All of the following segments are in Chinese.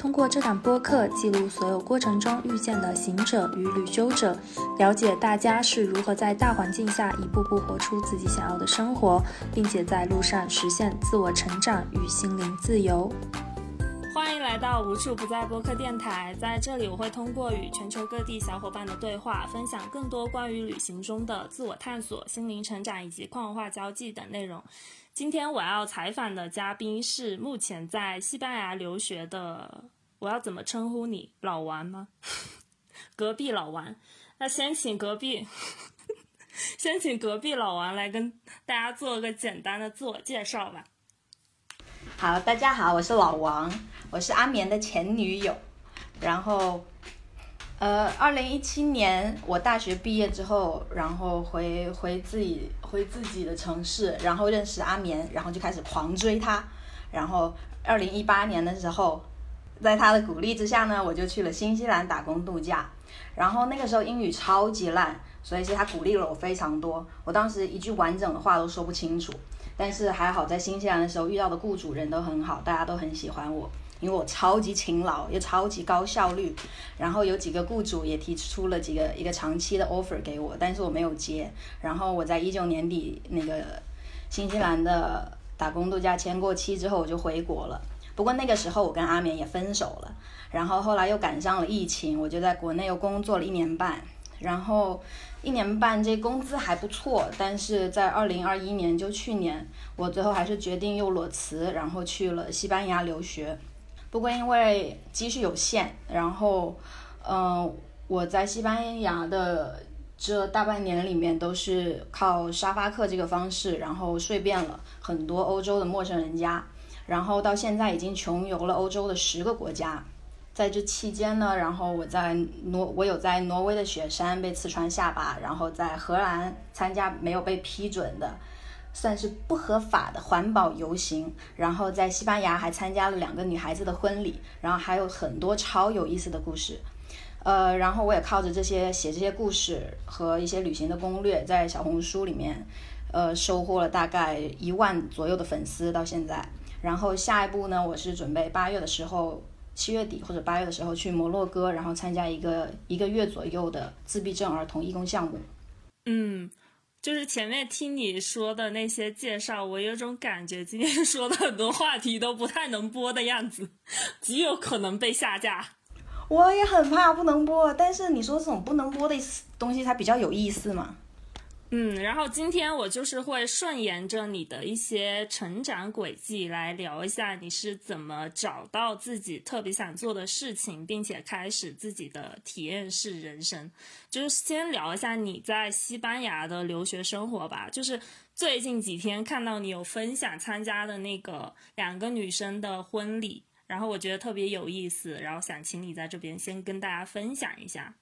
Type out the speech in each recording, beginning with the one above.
通过这档播客，记录所有过程中遇见的行者与旅修者，了解大家是如何在大环境下一步步活出自己想要的生活，并且在路上实现自我成长与心灵自由。欢迎来到无处不在播客电台，在这里我会通过与全球各地小伙伴的对话，分享更多关于旅行中的自我探索、心灵成长以及跨文化交际等内容。今天我要采访的嘉宾是目前在西班牙留学的，我要怎么称呼你？老王吗？隔壁老王。那先请隔壁，先请隔壁老王来跟大家做个简单的自我介绍吧。好，大家好，我是老王，我是阿眠的前女友，然后。呃，二零一七年我大学毕业之后，然后回回自己回自己的城市，然后认识阿棉，然后就开始狂追他。然后二零一八年的时候，在他的鼓励之下呢，我就去了新西兰打工度假。然后那个时候英语超级烂，所以是他鼓励了我非常多。我当时一句完整的话都说不清楚，但是还好在新西兰的时候遇到的雇主人都很好，大家都很喜欢我。因为我超级勤劳，又超级高效率，然后有几个雇主也提出了几个一个长期的 offer 给我，但是我没有接。然后我在一九年底那个新西兰的打工度假签过期之后，我就回国了。不过那个时候我跟阿眠也分手了，然后后来又赶上了疫情，我就在国内又工作了一年半。然后一年半这工资还不错，但是在二零二一年就去年，我最后还是决定又裸辞，然后去了西班牙留学。不过因为积蓄有限，然后，嗯，我在西班牙的这大半年里面都是靠沙发客这个方式，然后睡遍了很多欧洲的陌生人家，然后到现在已经穷游了欧洲的十个国家。在这期间呢，然后我在挪，我有在挪威的雪山被刺穿下巴，然后在荷兰参加没有被批准的。算是不合法的环保游行，然后在西班牙还参加了两个女孩子的婚礼，然后还有很多超有意思的故事，呃，然后我也靠着这些写这些故事和一些旅行的攻略，在小红书里面，呃，收获了大概一万左右的粉丝到现在。然后下一步呢，我是准备八月的时候，七月底或者八月的时候去摩洛哥，然后参加一个一个月左右的自闭症儿童义工项目。嗯。就是前面听你说的那些介绍，我有种感觉，今天 说的很多话题都不太能播的样子，极有可能被下架。我也很怕不能播，但是你说这种不能播的东西，它比较有意思嘛。嗯，然后今天我就是会顺沿着你的一些成长轨迹来聊一下，你是怎么找到自己特别想做的事情，并且开始自己的体验式人生。就是先聊一下你在西班牙的留学生活吧。就是最近几天看到你有分享参加的那个两个女生的婚礼，然后我觉得特别有意思，然后想请你在这边先跟大家分享一下。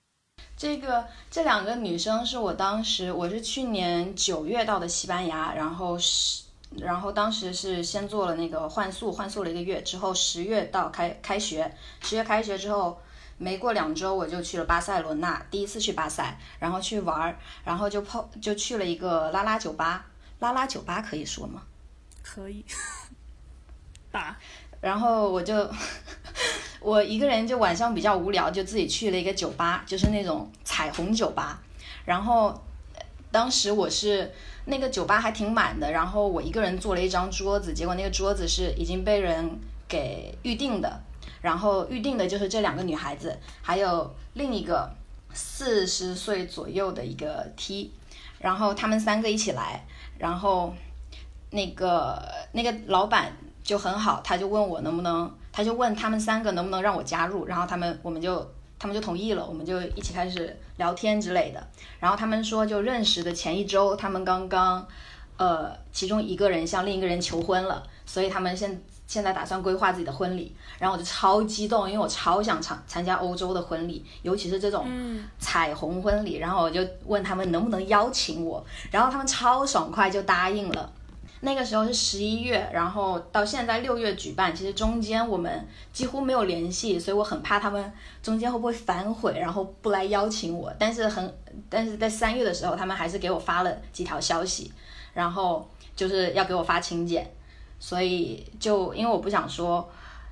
这个这两个女生是我当时我是去年九月到的西班牙，然后是然后当时是先做了那个换宿，换宿了一个月之后，十月到开开学，十月开学之后没过两周我就去了巴塞罗那，第一次去巴塞，然后去玩儿，然后就泡就去了一个拉拉酒吧，拉拉酒吧可以说吗？可以，吧。然后我就我一个人就晚上比较无聊，就自己去了一个酒吧，就是那种彩虹酒吧。然后当时我是那个酒吧还挺满的，然后我一个人坐了一张桌子，结果那个桌子是已经被人给预定的。然后预定的就是这两个女孩子，还有另一个四十岁左右的一个 T，然后他们三个一起来，然后那个那个老板。就很好，他就问我能不能，他就问他们三个能不能让我加入，然后他们我们就他们就同意了，我们就一起开始聊天之类的。然后他们说，就认识的前一周，他们刚刚，呃，其中一个人向另一个人求婚了，所以他们现现在打算规划自己的婚礼，然后我就超激动，因为我超想参参加欧洲的婚礼，尤其是这种彩虹婚礼。然后我就问他们能不能邀请我，然后他们超爽快就答应了。那个时候是十一月，然后到现在六月举办，其实中间我们几乎没有联系，所以我很怕他们中间会不会反悔，然后不来邀请我。但是很，但是在三月的时候，他们还是给我发了几条消息，然后就是要给我发请柬。所以就因为我不想说，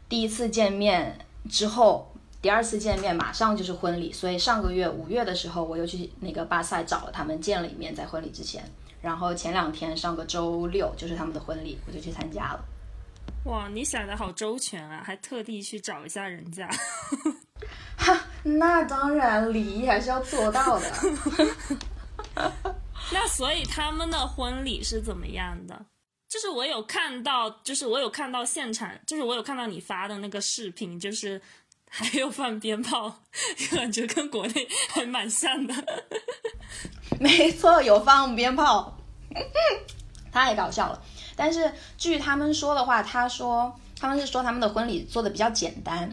第一次见面之后，第二次见面马上就是婚礼，所以上个月五月的时候，我又去那个巴塞找了他们见了一面，在婚礼之前。然后前两天上个周六就是他们的婚礼，我就去参加了。哇，你想的好周全啊，还特地去找一下人家。哈，那当然，礼仪还是要做到的。那所以他们的婚礼是怎么样的？就是我有看到，就是我有看到现场，就是我有看到你发的那个视频，就是还有放鞭炮，感觉跟国内还蛮像的。没错，有放鞭炮，太搞笑了。但是据他们说的话，他说他们是说他们的婚礼做的比较简单，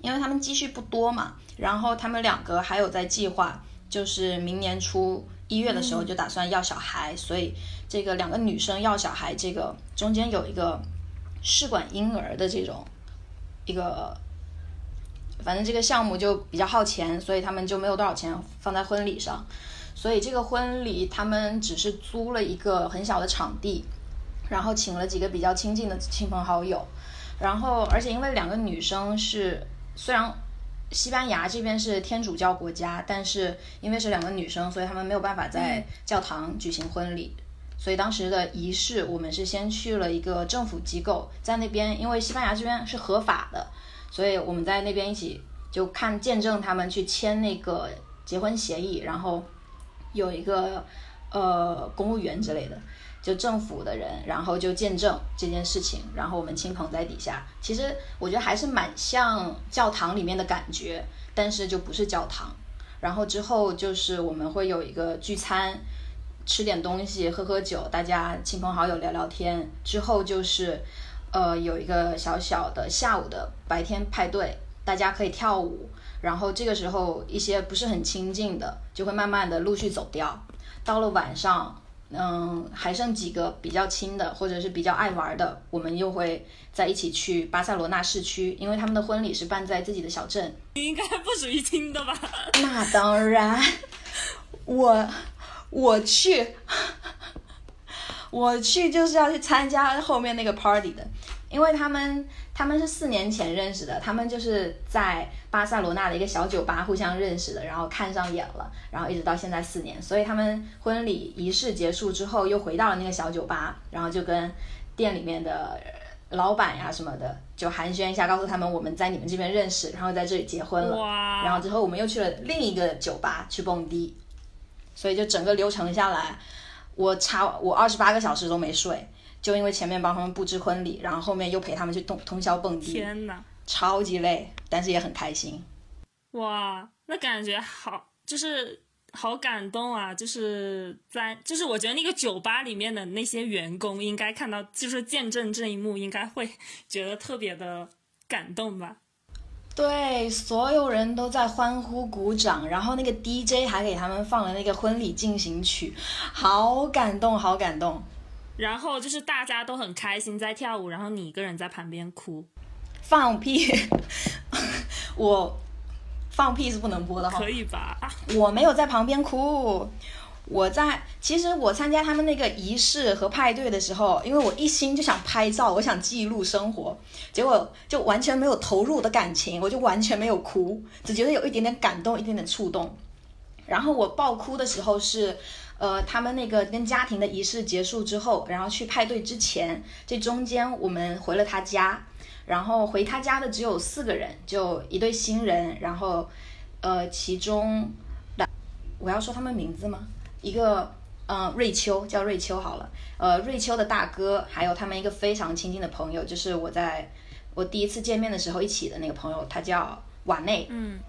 因为他们积蓄不多嘛。然后他们两个还有在计划，就是明年初一月的时候就打算要小孩，所以。这个两个女生要小孩，这个中间有一个试管婴儿的这种一个，反正这个项目就比较耗钱，所以他们就没有多少钱放在婚礼上。所以这个婚礼他们只是租了一个很小的场地，然后请了几个比较亲近的亲朋好友，然后而且因为两个女生是虽然西班牙这边是天主教国家，但是因为是两个女生，所以他们没有办法在教堂举行婚礼。所以当时的仪式，我们是先去了一个政府机构，在那边，因为西班牙这边是合法的，所以我们在那边一起就看见证他们去签那个结婚协议，然后有一个呃公务员之类的，就政府的人，然后就见证这件事情，然后我们亲朋在底下，其实我觉得还是蛮像教堂里面的感觉，但是就不是教堂。然后之后就是我们会有一个聚餐。吃点东西，喝喝酒，大家亲朋好友聊聊天。之后就是，呃，有一个小小的下午的白天派对，大家可以跳舞。然后这个时候，一些不是很亲近的，就会慢慢的陆续走掉。到了晚上，嗯，还剩几个比较亲的，或者是比较爱玩的，我们又会在一起去巴塞罗那市区，因为他们的婚礼是办在自己的小镇。应该不属于亲的吧？那当然，我。我去，我去就是要去参加后面那个 party 的，因为他们他们是四年前认识的，他们就是在巴塞罗那的一个小酒吧互相认识的，然后看上眼了，然后一直到现在四年，所以他们婚礼仪式结束之后又回到了那个小酒吧，然后就跟店里面的老板呀什么的就寒暄一下，告诉他们我们在你们这边认识，然后在这里结婚了，然后之后我们又去了另一个酒吧去蹦迪。所以就整个流程下来，我差我二十八个小时都没睡，就因为前面帮他们布置婚礼，然后后面又陪他们去通通宵蹦迪。天呐，超级累，但是也很开心。哇，那感觉好，就是好感动啊！就是在，就是我觉得那个酒吧里面的那些员工应该看到，就是见证这一幕，应该会觉得特别的感动吧。对，所有人都在欢呼鼓掌，然后那个 DJ 还给他们放了那个婚礼进行曲，好感动，好感动。然后就是大家都很开心在跳舞，然后你一个人在旁边哭，放屁！我放屁是不能播的哈。可以吧？我没有在旁边哭。我在，其实我参加他们那个仪式和派对的时候，因为我一心就想拍照，我想记录生活，结果就完全没有投入的感情，我就完全没有哭，只觉得有一点点感动，一点点触动。然后我爆哭的时候是，呃，他们那个跟家庭的仪式结束之后，然后去派对之前，这中间我们回了他家，然后回他家的只有四个人，就一对新人，然后，呃，其中，我要说他们名字吗？一个嗯，瑞秋叫瑞秋好了，呃，瑞秋的大哥，还有他们一个非常亲近的朋友，就是我在我第一次见面的时候一起的那个朋友，他叫瓦内，嗯，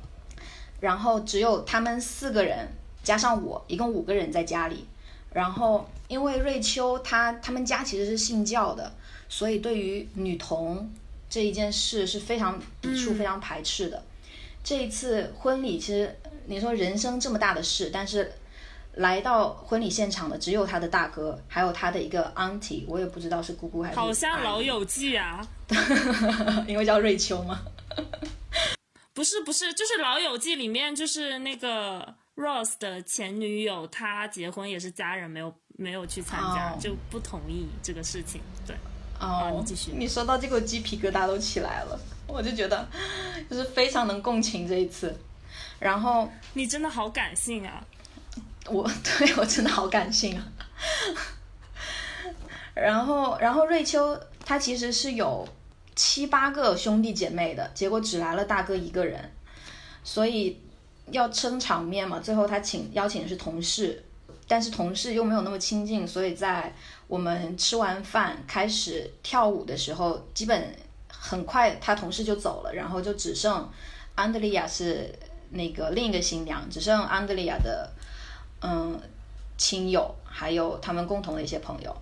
然后只有他们四个人加上我，一共五个人在家里，然后因为瑞秋他他们家其实是信教的，所以对于女童这一件事是非常抵触、非常排斥的。这一次婚礼，其实你说人生这么大的事，但是来到婚礼现场的只有他的大哥，还有他的一个 auntie，我也不知道是姑姑还是好像老友记啊，因为叫瑞秋吗？不是不是，就是老友记里面就是那个 Rose 的前女友，她结婚也是家人没有没有去参加，就不同意这个事情。对，哦，你继续。你说到这个，鸡皮疙瘩都起来了。我就觉得，就是非常能共情这一次，然后你真的好感性啊！我 对我真的好感性啊！然后，然后瑞秋她其实是有七八个兄弟姐妹的，结果只来了大哥一个人，所以要撑场面嘛。最后他请邀请的是同事，但是同事又没有那么亲近，所以在我们吃完饭开始跳舞的时候，基本。很快，他同事就走了，然后就只剩安德利亚是那个另一个新娘，只剩安德利亚的嗯亲友，还有他们共同的一些朋友。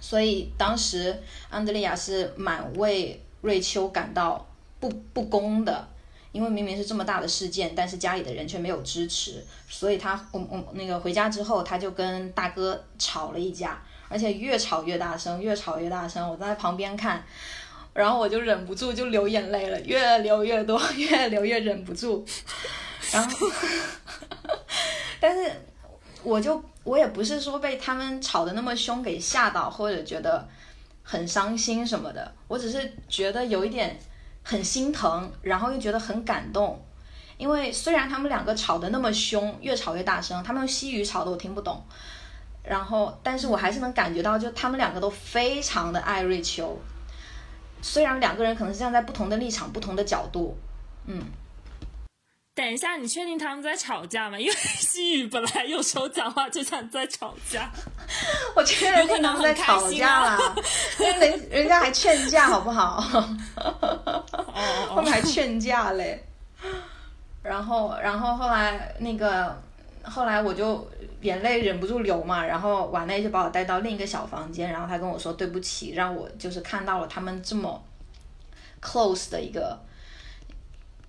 所以当时安德利亚是蛮为瑞秋感到不不公的，因为明明是这么大的事件，但是家里的人却没有支持，所以他我我那个回家之后，他就跟大哥吵了一架，而且越吵越大声，越吵越大声，我在旁边看。然后我就忍不住就流眼泪了，越流越多，越流越忍不住。然后，但是我就我也不是说被他们吵得那么凶给吓到，或者觉得很伤心什么的，我只是觉得有一点很心疼，然后又觉得很感动。因为虽然他们两个吵得那么凶，越吵越大声，他们用西语吵的我听不懂。然后，但是我还是能感觉到，就他们两个都非常的爱瑞秋。虽然两个人可能是站在不同的立场、不同的角度，嗯。等一下，你确定他们在吵架吗？因为西语本来有时候讲话就像在吵架。我确认他们在吵架啦，因为人人家还劝架，好不好？后面还劝架嘞。然后，然后后来那个，后来我就。眼泪忍不住流嘛，然后婉内就把我带到另一个小房间，然后他跟我说对不起，让我就是看到了他们这么 close 的一个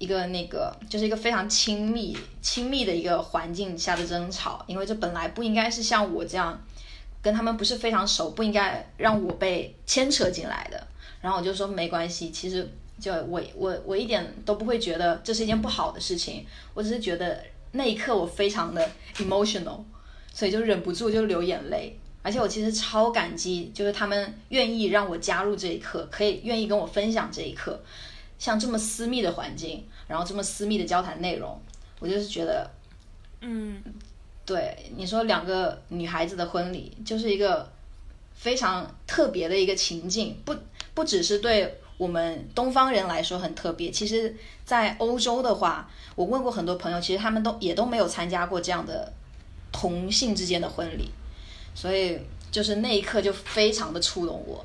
一个那个，就是一个非常亲密亲密的一个环境下的争吵，因为这本来不应该是像我这样跟他们不是非常熟，不应该让我被牵扯进来的。然后我就说没关系，其实就我我我一点都不会觉得这是一件不好的事情，我只是觉得那一刻我非常的 emotional。所以就忍不住就流眼泪，而且我其实超感激，就是他们愿意让我加入这一刻，可以愿意跟我分享这一刻，像这么私密的环境，然后这么私密的交谈内容，我就是觉得，嗯，对你说两个女孩子的婚礼，就是一个非常特别的一个情境，不不只是对我们东方人来说很特别，其实在欧洲的话，我问过很多朋友，其实他们都也都没有参加过这样的。同性之间的婚礼，所以就是那一刻就非常的触动我。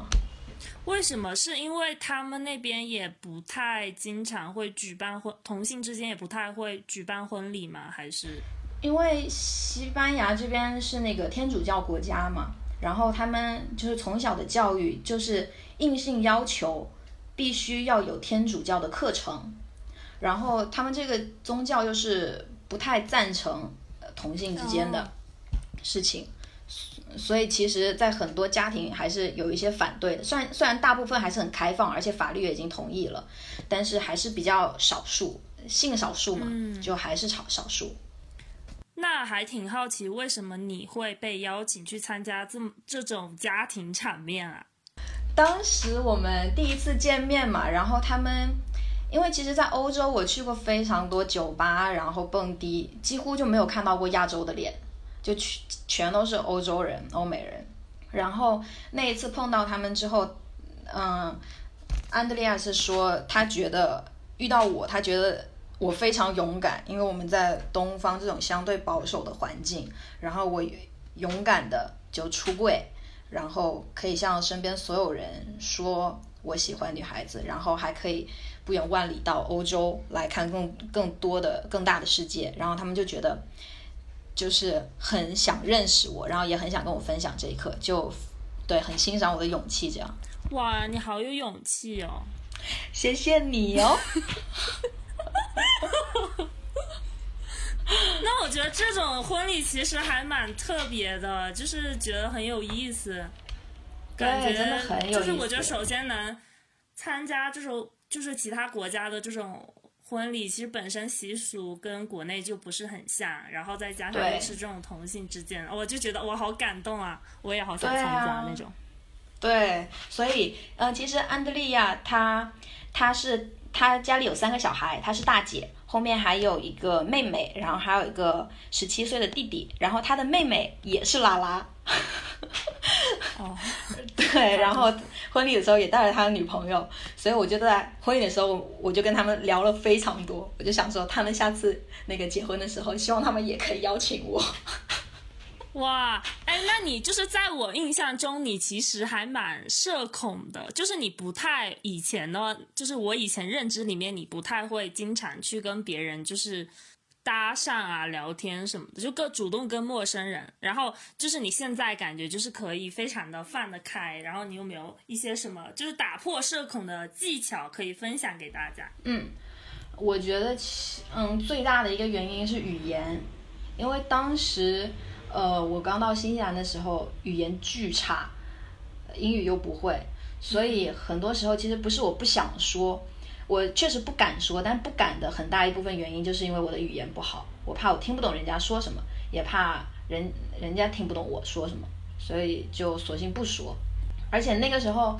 为什么？是因为他们那边也不太经常会举办婚，同性之间也不太会举办婚礼吗？还是因为西班牙这边是那个天主教国家嘛，然后他们就是从小的教育就是硬性要求必须要有天主教的课程，然后他们这个宗教又是不太赞成。同性之间的事情，所以其实，在很多家庭还是有一些反对的。虽然虽然大部分还是很开放，而且法律也已经同意了，但是还是比较少数，性少数嘛，就还是少少数。那还挺好奇，为什么你会被邀请去参加这么这种家庭场面啊？当时我们第一次见面嘛，然后他们。因为其实，在欧洲我去过非常多酒吧，然后蹦迪，几乎就没有看到过亚洲的脸，就全全都是欧洲人、欧美人。然后那一次碰到他们之后，嗯，安德烈亚是说他觉得遇到我，他觉得我非常勇敢，因为我们在东方这种相对保守的环境，然后我勇敢的就出柜，然后可以向身边所有人说我喜欢女孩子，然后还可以。不远万里到欧洲来看更更多的更大的世界，然后他们就觉得就是很想认识我，然后也很想跟我分享这一刻，就对，很欣赏我的勇气，这样。哇，你好有勇气哦！谢谢你哦。那我觉得这种婚礼其实还蛮特别的，就是觉得很有意思。感觉真的很有意思。就是我觉得首先能参加这种，就是其他国家的这种婚礼，其实本身习俗跟国内就不是很像，然后再加上又是这种同性之间，我就觉得我好感动啊！我也好想参加那种。对，所以呃，其实安德利亚她她是她家里有三个小孩，她是大姐。后面还有一个妹妹，然后还有一个十七岁的弟弟，然后她的妹妹也是拉拉。哦，对，然后婚礼的时候也带了他的女朋友，所以我就在婚礼的时候，我就跟他们聊了非常多，我就想说，他们下次那个结婚的时候，希望他们也可以邀请我。哇，哎，那你就是在我印象中，你其实还蛮社恐的，就是你不太以前呢，就是我以前认知里面，你不太会经常去跟别人就是搭讪啊、聊天什么的，就更主动跟陌生人。然后就是你现在感觉就是可以非常的放得开，然后你有没有一些什么就是打破社恐的技巧可以分享给大家？嗯，我觉得其嗯最大的一个原因是语言，因为当时。呃，我刚到新西兰的时候，语言巨差，英语又不会，所以很多时候其实不是我不想说，我确实不敢说，但不敢的很大一部分原因就是因为我的语言不好，我怕我听不懂人家说什么，也怕人人家听不懂我说什么，所以就索性不说。而且那个时候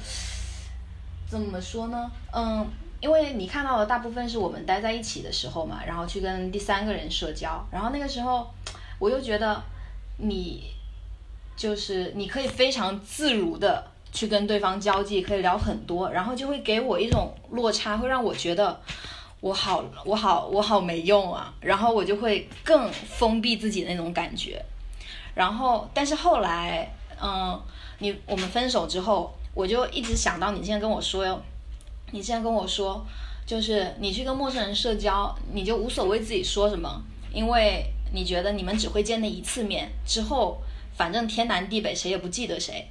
怎么说呢？嗯，因为你看到的大部分是我们待在一起的时候嘛，然后去跟第三个人社交，然后那个时候我又觉得。你就是你可以非常自如的去跟对方交际，可以聊很多，然后就会给我一种落差，会让我觉得我好我好我好没用啊，然后我就会更封闭自己那种感觉。然后，但是后来，嗯，你我们分手之后，我就一直想到你现在跟我说哟，你现在跟我说，就是你去跟陌生人社交，你就无所谓自己说什么，因为。你觉得你们只会见那一次面之后，反正天南地北谁也不记得谁，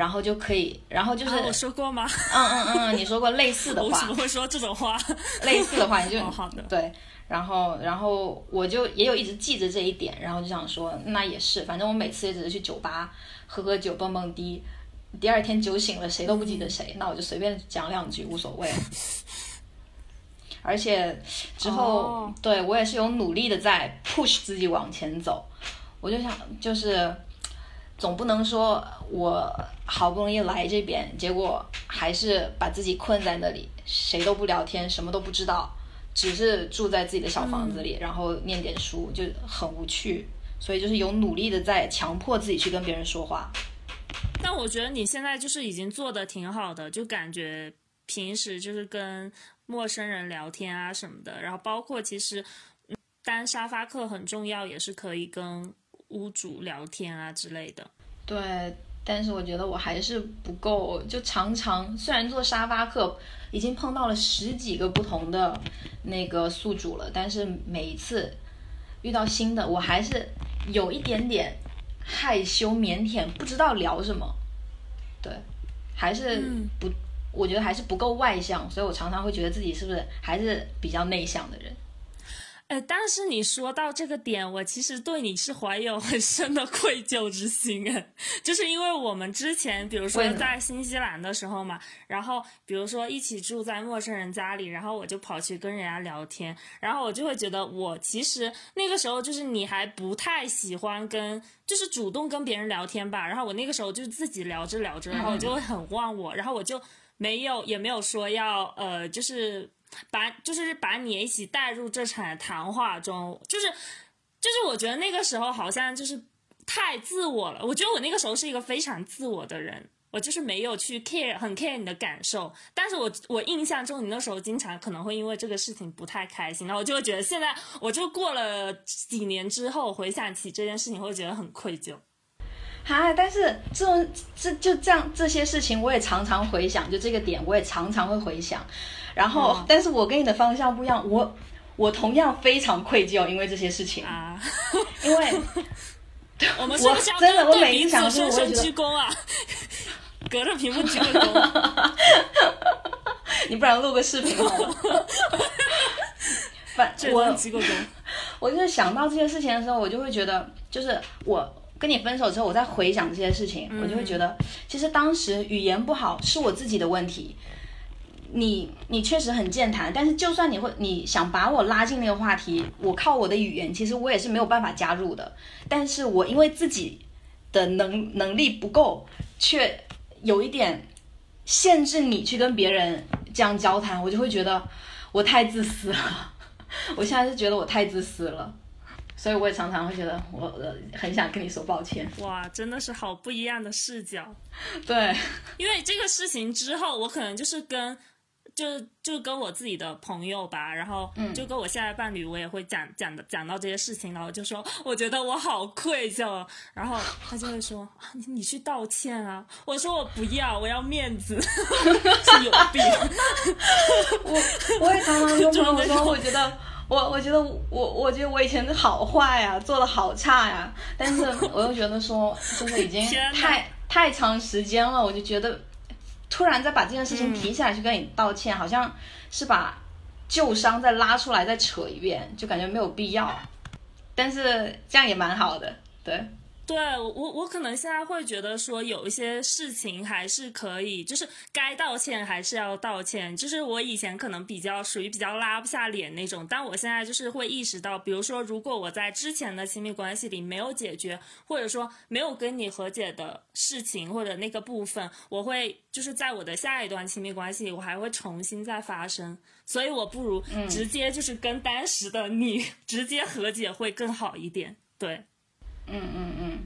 然后就可以，然后就是我说过吗？嗯嗯嗯，你说过类似的话。我怎么会说这种话？类似的话你就 好的对，然后然后我就也有一直记着这一点，然后就想说那也是，反正我每次也只是去酒吧喝喝酒蹦蹦迪，第二天酒醒了谁都不记得谁，那我就随便讲两句无所谓。而且之后，对我也是有努力的在 push 自己往前走。我就想，就是总不能说我好不容易来这边，结果还是把自己困在那里，谁都不聊天，什么都不知道，只是住在自己的小房子里，然后念点书，就很无趣。所以就是有努力的在强迫自己去跟别人说话。但我觉得你现在就是已经做的挺好的，就感觉平时就是跟。陌生人聊天啊什么的，然后包括其实单沙发课很重要，也是可以跟屋主聊天啊之类的。对，但是我觉得我还是不够，就常常虽然做沙发客已经碰到了十几个不同的那个宿主了，但是每一次遇到新的，我还是有一点点害羞腼腆，不知道聊什么。对，还是不。我觉得还是不够外向，所以我常常会觉得自己是不是还是比较内向的人。哎，但是你说到这个点，我其实对你是怀有很深的愧疚之心哎，就是因为我们之前，比如说在新西兰的时候嘛，然后比如说一起住在陌生人家里，然后我就跑去跟人家聊天，然后我就会觉得我其实那个时候就是你还不太喜欢跟，就是主动跟别人聊天吧，然后我那个时候就自己聊着聊着，然后我就会很忘我，然后我就。没有，也没有说要呃，就是把就是把你一起带入这场谈话中，就是就是我觉得那个时候好像就是太自我了。我觉得我那个时候是一个非常自我的人，我就是没有去 care 很 care 你的感受。但是我我印象中你那时候经常可能会因为这个事情不太开心，然后我就会觉得现在我就过了几年之后回想起这件事情，会觉得很愧疚。嗨，但是这种这就这样这些事情，我也常常回想，就这个点，我也常常会回想。然后，但是我跟你的方向不一样，我我同样非常愧疚，因为这些事情啊，因为 我们真的我每一想说，我鞠躬啊？隔着屏幕鞠个躬，你不然录个视频好了。反这我鞠个躬。我就是想到这些事情的时候，我就会觉得，就是我跟你分手之后，我再回想这些事情，我就会觉得，其实当时语言不好是我自己的问题。你你确实很健谈，但是就算你会你想把我拉进那个话题，我靠我的语言，其实我也是没有办法加入的。但是我因为自己的能能力不够，却有一点限制你去跟别人这样交谈，我就会觉得我太自私了。我现在是觉得我太自私了，所以我也常常会觉得我呃很想跟你说抱歉。哇，真的是好不一样的视角。对，因为这个事情之后，我可能就是跟。就就跟我自己的朋友吧，然后就跟我现在伴侣，我也会讲讲的讲到这些事情，然后就说我觉得我好愧疚，然后他就会说你你去道歉啊，我说我不要，我要面子，是有病。我我也常常跟朋友说，我觉得我我觉得我我觉得我以前好坏呀，做的好差呀，但是我又觉得说，就是已经太太长时间了，我就觉得。突然再把这件事情提起来去跟你道歉，好像是把旧伤再拉出来再扯一遍，就感觉没有必要。但是这样也蛮好的，对。对我，我可能现在会觉得说，有一些事情还是可以，就是该道歉还是要道歉。就是我以前可能比较属于比较拉不下脸那种，但我现在就是会意识到，比如说，如果我在之前的亲密关系里没有解决，或者说没有跟你和解的事情或者那个部分，我会就是在我的下一段亲密关系里，我还会重新再发生。所以我不如直接就是跟当时的你 直接和解会更好一点。对。嗯嗯嗯，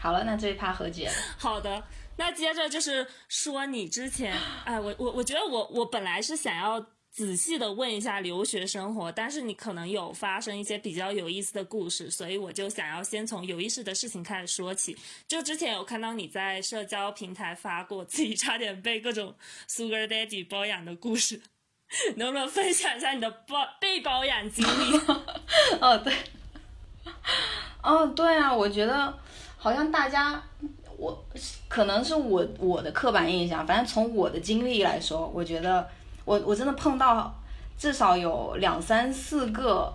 好了，那这一趴和解了。好的，那接着就是说你之前，哎，我我我觉得我我本来是想要仔细的问一下留学生活，但是你可能有发生一些比较有意思的故事，所以我就想要先从有意思的事情开始说起。就之前有看到你在社交平台发过自己差点被各种 Sugar Daddy 包养的故事，能不能分享一下你的包被包养经历？哦，对。哦，对啊，我觉得好像大家，我可能是我我的刻板印象，反正从我的经历来说，我觉得我我真的碰到至少有两三四个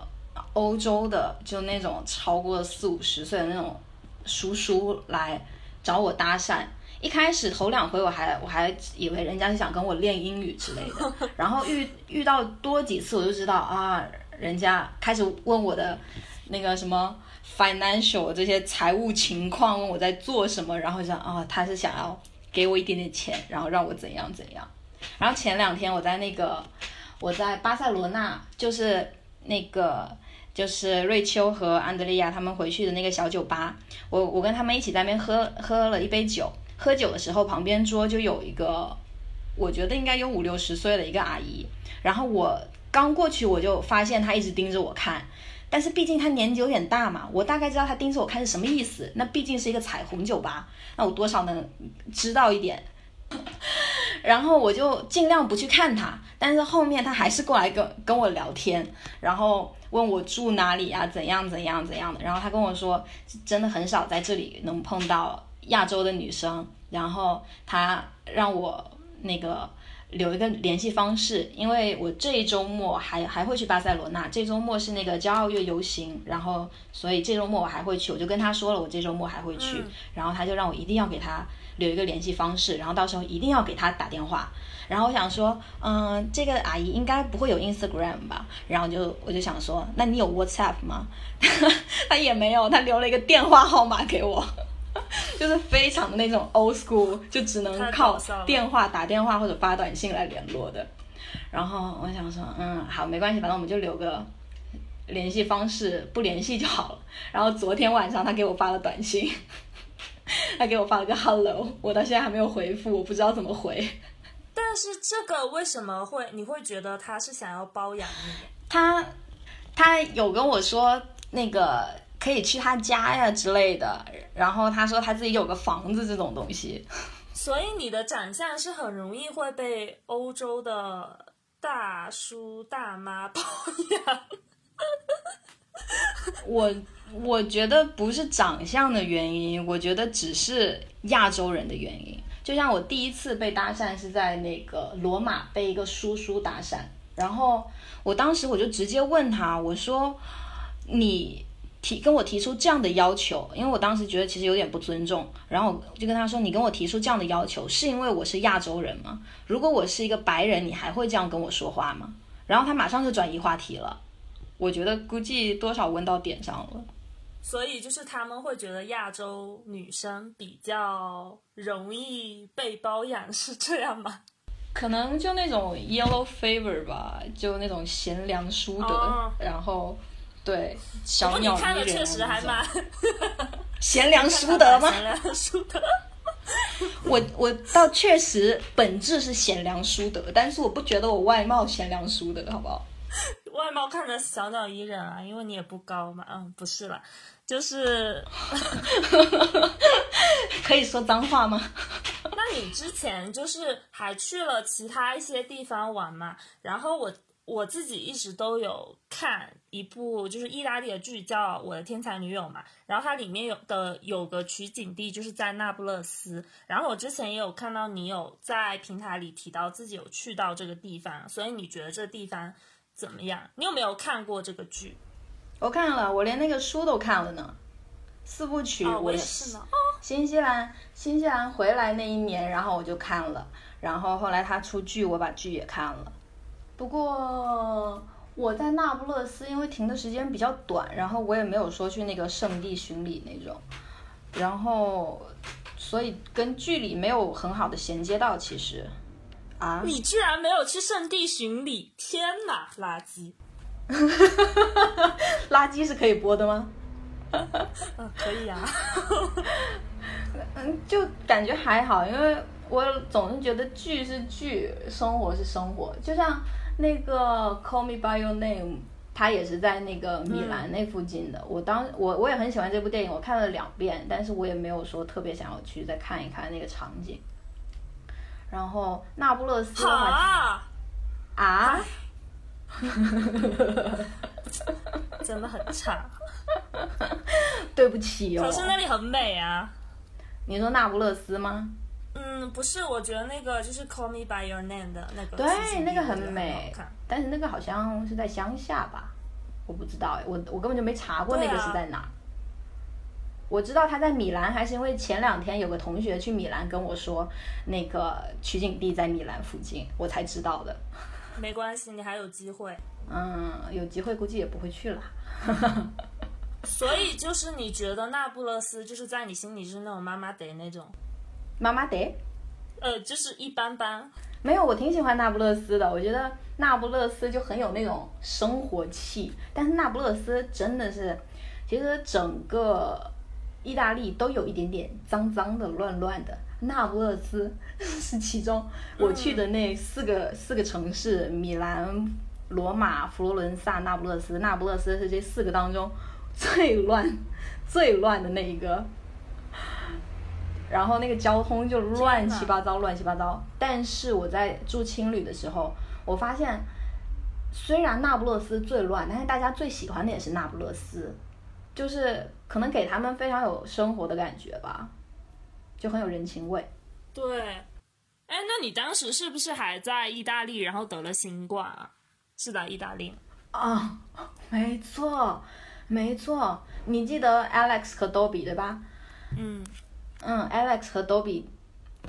欧洲的，就那种超过四五十岁的那种叔叔来找我搭讪。一开始头两回我还我还以为人家是想跟我练英语之类的，然后遇遇到多几次我就知道啊，人家开始问我的那个什么。Financial 这些财务情况，问我在做什么，然后想啊，他是想要给我一点点钱，然后让我怎样怎样。然后前两天我在那个我在巴塞罗那，就是那个就是瑞秋和安德利亚他们回去的那个小酒吧，我我跟他们一起在那边喝喝了一杯酒。喝酒的时候，旁边桌就有一个，我觉得应该有五六十岁的一个阿姨。然后我刚过去，我就发现她一直盯着我看。但是毕竟他年纪有点大嘛，我大概知道他盯着我看是什么意思。那毕竟是一个彩虹酒吧，那我多少能知道一点。然后我就尽量不去看他，但是后面他还是过来跟跟我聊天，然后问我住哪里啊，怎样怎样怎样的。然后他跟我说，真的很少在这里能碰到亚洲的女生。然后他让我那个。留一个联系方式，因为我这一周末还还会去巴塞罗那，这周末是那个骄傲月游行，然后所以这周末我还会去，我就跟他说了，我这周末还会去，然后他就让我一定要给他留一个联系方式，然后到时候一定要给他打电话，然后我想说，嗯，这个阿姨应该不会有 Instagram 吧，然后就我就想说，那你有 WhatsApp 吗？他也没有，他留了一个电话号码给我。就是非常的那种 old school，就只能靠电话打电话或者发短信来联络的。然后我想说，嗯，好，没关系，反正我们就留个联系方式，不联系就好了。然后昨天晚上他给我发了短信，他给我发了个 hello，我到现在还没有回复，我不知道怎么回。但是这个为什么会你会觉得他是想要包养你？他他有跟我说那个。可以去他家呀之类的，然后他说他自己有个房子这种东西，所以你的长相是很容易会被欧洲的大叔大妈包养。我我觉得不是长相的原因，我觉得只是亚洲人的原因。就像我第一次被搭讪是在那个罗马被一个叔叔搭讪，然后我当时我就直接问他，我说你提跟我提出这样的要求，因为我当时觉得其实有点不尊重，然后我就跟他说你跟我提出这样的要求是因为我是亚洲人吗？如果我是一个白人，你还会这样跟我说话吗？然后他马上就转移话题了，我觉得估计多少问到点上了。所以就是他们会觉得亚洲女生比较容易被包养，是这样吗？可能就那种 yellow fever 吧，就那种贤良淑德，然后对小鸟依人，确实还蛮 贤良淑德吗？贤良淑德。我我倒确实本质是贤良淑德，但是我不觉得我外貌贤良淑德，好不好？外貌看着小鸟依人啊，因为你也不高嘛。嗯，不是了。就是，可以说脏话吗？那你之前就是还去了其他一些地方玩嘛？然后我我自己一直都有看一部就是意大利的剧叫《我的天才女友》嘛，然后它里面有的有个取景地就是在那不勒斯，然后我之前也有看到你有在平台里提到自己有去到这个地方，所以你觉得这地方怎么样？你有没有看过这个剧？我看了，我连那个书都看了呢，四部曲。我也是呢。新西兰，新西兰回来那一年，然后我就看了，然后后来他出剧，我把剧也看了。不过我在那不勒斯，因为停的时间比较短，然后我也没有说去那个圣地巡礼那种，然后所以跟剧里没有很好的衔接到。其实，啊，你居然没有去圣地巡礼？天哪，垃圾！垃圾是可以播的吗？嗯，可以啊。嗯，就感觉还好，因为我总是觉得剧是剧，生活是生活。就像那个《Call Me by Your Name》，它也是在那个米兰那附近的。我当我我也很喜欢这部电影，我看了两遍，但是我也没有说特别想要去再看一看那个场景。然后那不勒斯的话，啊。真的很差，对不起哦。可是那里很美啊。你说那不勒斯吗？嗯，不是，我觉得那个就是《Call Me by Your Name》的那个，对，那个很美。但是那个好像是在乡下吧？我不知道哎，我我根本就没查过那个是在哪。我知道他在米兰，还是因为前两天有个同学去米兰跟我说，那个取景地在米兰附近，我才知道的。没关系，你还有机会。嗯，有机会估计也不会去了。所以 就是你觉得那不勒斯就是在你心里是那种妈妈得那种？妈妈得？呃，就是一般般。没有，我挺喜欢那不勒斯的。我觉得那不勒斯就很有那种生活气。但是那不勒斯真的是，其实整个意大利都有一点点脏脏的、乱乱的。那不勒斯是其中我去的那四个四个城市：米兰、罗马、佛罗伦萨、那不勒斯。那不勒斯是这四个当中最乱、最乱的那一个。然后那个交通就乱七八糟，乱七八糟。但是我在住青旅的时候，我发现虽然那不勒斯最乱，但是大家最喜欢的也是那不勒斯，就是可能给他们非常有生活的感觉吧。就很有人情味，对，哎，那你当时是不是还在意大利，然后得了新冠啊？是在意大利啊，没错，没错。你记得 Alex 和 Dobby 对吧？嗯嗯，Alex 和 Dobby，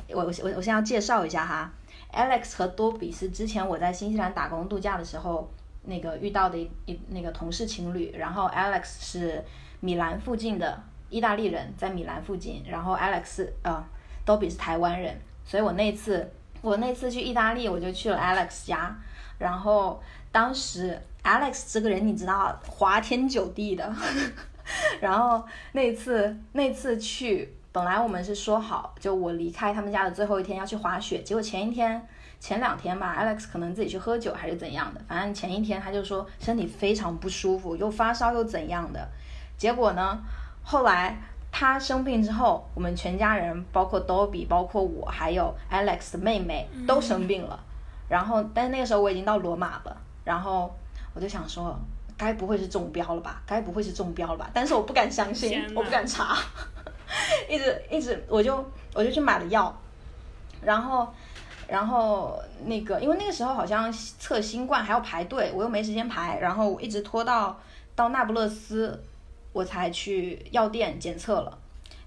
我我我我先要介绍一下哈，Alex 和 Dobby 是之前我在新西兰打工度假的时候那个遇到的一一那个同事情侣，然后 Alex 是米兰附近的。意大利人在米兰附近，然后 Alex 呃，都比是台湾人，所以我那次我那次去意大利，我就去了 Alex 家，然后当时 Alex 这个人你知道，花天酒地的，然后那次那次去，本来我们是说好，就我离开他们家的最后一天要去滑雪，结果前一天前两天吧，Alex 可能自己去喝酒还是怎样的，反正前一天他就说身体非常不舒服，又发烧又怎样的，结果呢？后来他生病之后，我们全家人，包括 Dobby，包括我，还有 Alex 的妹妹都生病了。然后，但是那个时候我已经到罗马了。然后我就想说，该不会是中标了吧？该不会是中标了吧？但是我不敢相信，我不敢查，一直一直我就我就去买了药，然后然后那个因为那个时候好像测新冠还要排队，我又没时间排，然后我一直拖到到那不勒斯，我才去药店检测了。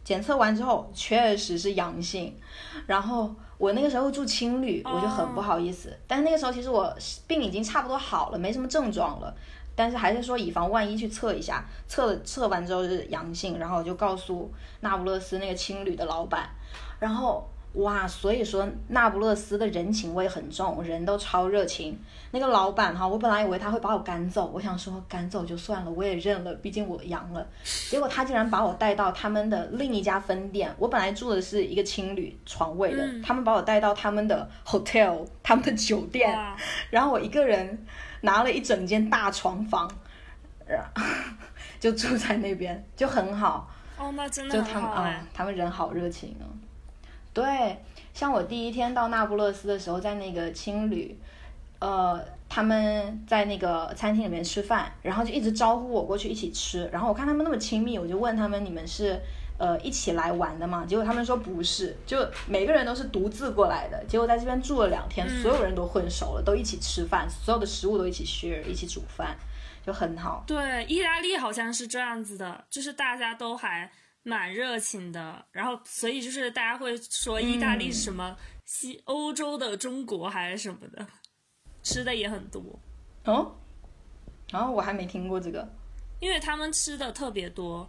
检测完之后确实是阳性，然后我那个时候住青旅，我就很不好意思。但是那个时候其实我病已经差不多好了，没什么症状了，但是还是说以防万一去测一下。测了测完之后是阳性，然后我就告诉那不勒斯那个青旅的老板，然后。哇，所以说那不勒斯的人情味很重，人都超热情。那个老板哈，我本来以为他会把我赶走，我想说赶走就算了，我也认了，毕竟我阳了。结果他竟然把我带到他们的另一家分店。我本来住的是一个青旅床位的，他们把我带到他们的 hotel，他们的酒店，然后我一个人拿了一整间大床房，就住在那边，就很好。哦，那真的很好哎，他们人好热情哦。对，像我第一天到那不勒斯的时候，在那个青旅，呃，他们在那个餐厅里面吃饭，然后就一直招呼我过去一起吃。然后我看他们那么亲密，我就问他们：“你们是呃一起来玩的嘛？”结果他们说不是，就每个人都是独自过来的。结果在这边住了两天，所有人都混熟了，都一起吃饭，所有的食物都一起 share，一起煮饭，就很好。对，意大利好像是这样子的，就是大家都还。蛮热情的，然后所以就是大家会说意大利什么西欧洲的中国还是什么的，吃的也很多哦。然后我还没听过这个，因为他们吃的特别多，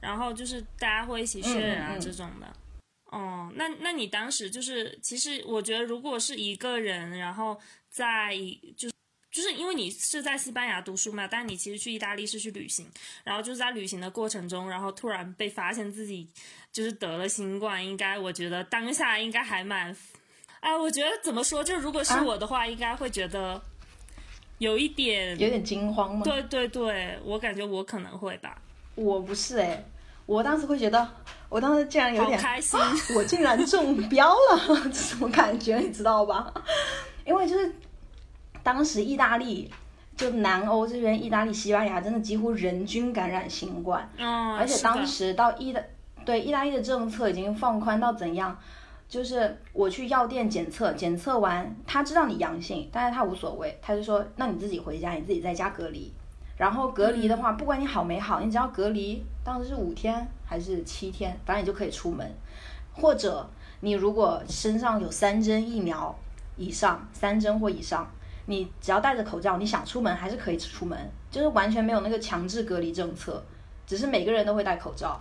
然后就是大家会一起 share 啊这种的。哦，那那你当时就是，其实我觉得如果是一个人，然后在就。就是因为你是在西班牙读书嘛，但你其实去意大利是去旅行，然后就是在旅行的过程中，然后突然被发现自己就是得了新冠，应该我觉得当下应该还蛮，哎，我觉得怎么说，就如果是我的话，应该会觉得有一点有点惊慌吗？对对对，我感觉我可能会吧。我不是哎，我当时会觉得，我当时竟然有点开心，我竟然中标了，这什么感觉？你知道吧？因为就是。当时意大利就南欧这边，意大利、西班牙真的几乎人均感染新冠，而且当时到意大对意大利的政策已经放宽到怎样？就是我去药店检测，检测完他知道你阳性，但是他无所谓，他就说那你自己回家，你自己在家隔离。然后隔离的话，不管你好没好，你只要隔离，当时是五天还是七天，反正你就可以出门。或者你如果身上有三针疫苗以上，三针或以上。你只要戴着口罩，你想出门还是可以出门，就是完全没有那个强制隔离政策，只是每个人都会戴口罩，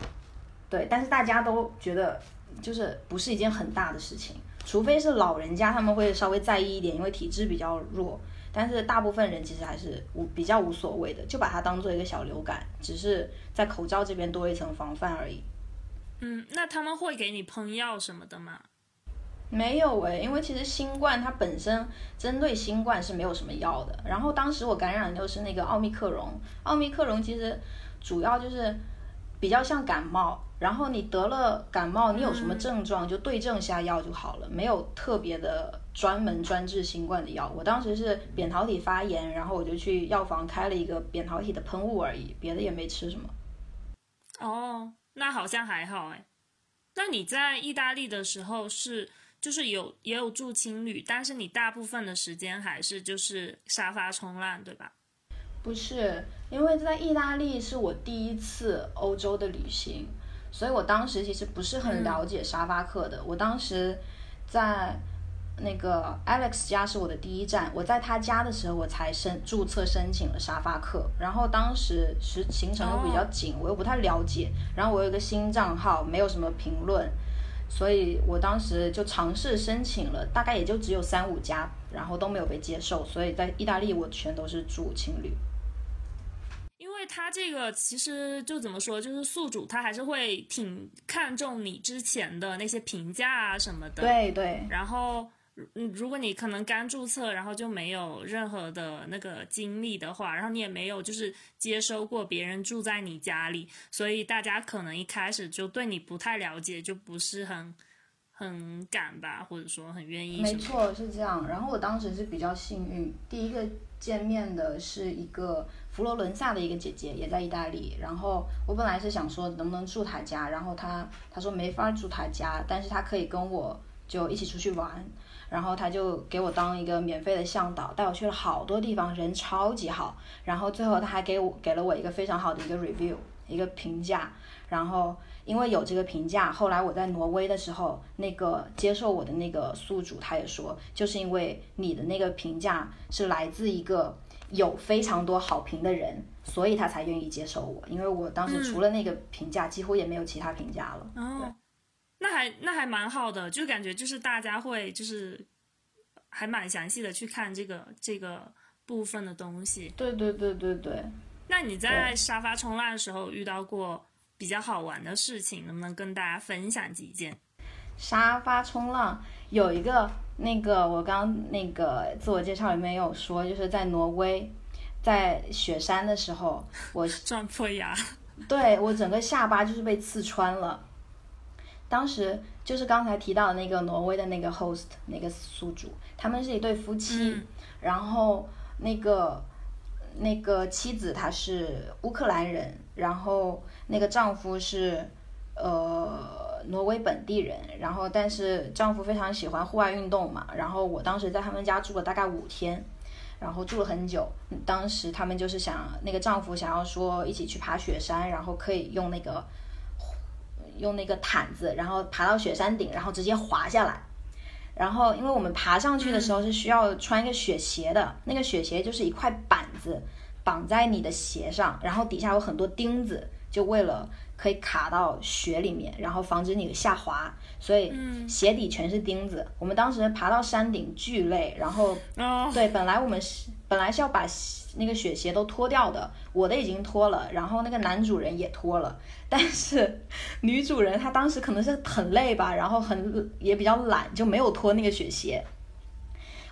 对，但是大家都觉得就是不是一件很大的事情，除非是老人家他们会稍微在意一点，因为体质比较弱，但是大部分人其实还是无比较无所谓的，就把它当做一个小流感，只是在口罩这边多一层防范而已。嗯，那他们会给你喷药什么的吗？没有诶，因为其实新冠它本身针对新冠是没有什么药的。然后当时我感染的就是那个奥密克戎，奥密克戎其实主要就是比较像感冒。然后你得了感冒，你有什么症状就对症下药就好了，没有特别的专门专治新冠的药。我当时是扁桃体发炎，然后我就去药房开了一个扁桃体的喷雾而已，别的也没吃什么。哦，那好像还好诶。那你在意大利的时候是？就是有也有住青旅，但是你大部分的时间还是就是沙发冲浪，对吧？不是，因为在意大利是我第一次欧洲的旅行，所以我当时其实不是很了解沙发客的。我当时在那个 Alex 家是我的第一站，我在他家的时候我才申注册申请了沙发客，然后当时是行程又比较紧，我又不太了解，然后我有一个新账号，没有什么评论。所以我当时就尝试申请了，大概也就只有三五家，然后都没有被接受。所以在意大利，我全都是住青旅。因为他这个其实就怎么说，就是宿主他还是会挺看重你之前的那些评价啊什么的。对对。然后。嗯，如果你可能刚注册，然后就没有任何的那个经历的话，然后你也没有就是接收过别人住在你家里，所以大家可能一开始就对你不太了解，就不是很很敢吧，或者说很愿意。没错，是这样。然后我当时是比较幸运，第一个见面的是一个佛罗伦萨的一个姐姐，也在意大利。然后我本来是想说能不能住她家，然后她她说没法住她家，但是她可以跟我就一起出去玩。然后她就给我当一个免费的向导，带我去了好多地方，人超级好。然后最后她还给我给了我一个非常好的一个 review，一个评价。然后因为有这个评价，后来我在挪威的时候，那个接受我的那个宿主他也说，就是因为你的那个评价是来自一个有非常多好评的人，所以他才愿意接受我。因为我当时除了那个评价，几乎也没有其他评价了。哦，那还那还蛮好的，就感觉就是大家会就是还蛮详细的去看这个这个部分的东西。对对对对对。那你在沙发冲浪的时候遇到过？比较好玩的事情，能不能跟大家分享几件？沙发冲浪有一个，那个我刚那个自我介绍里面有说，就是在挪威，在雪山的时候，我 撞破牙，对我整个下巴就是被刺穿了。当时就是刚才提到的那个挪威的那个 host 那个宿主，他们是一对夫妻，然后那个那个妻子她是乌克兰人，然后。那个丈夫是，呃，挪威本地人，然后但是丈夫非常喜欢户外运动嘛，然后我当时在他们家住了大概五天，然后住了很久。当时他们就是想，那个丈夫想要说一起去爬雪山，然后可以用那个用那个毯子，然后爬到雪山顶，然后直接滑下来。然后因为我们爬上去的时候是需要穿一个雪鞋的，那个雪鞋就是一块板子绑在你的鞋上，然后底下有很多钉子。就为了可以卡到雪里面，然后防止你下滑，所以鞋底全是钉子。我们当时爬到山顶巨累，然后对，本来我们是本来是要把那个雪鞋都脱掉的，我的已经脱了，然后那个男主人也脱了，但是女主人她当时可能是很累吧，然后很也比较懒，就没有脱那个雪鞋。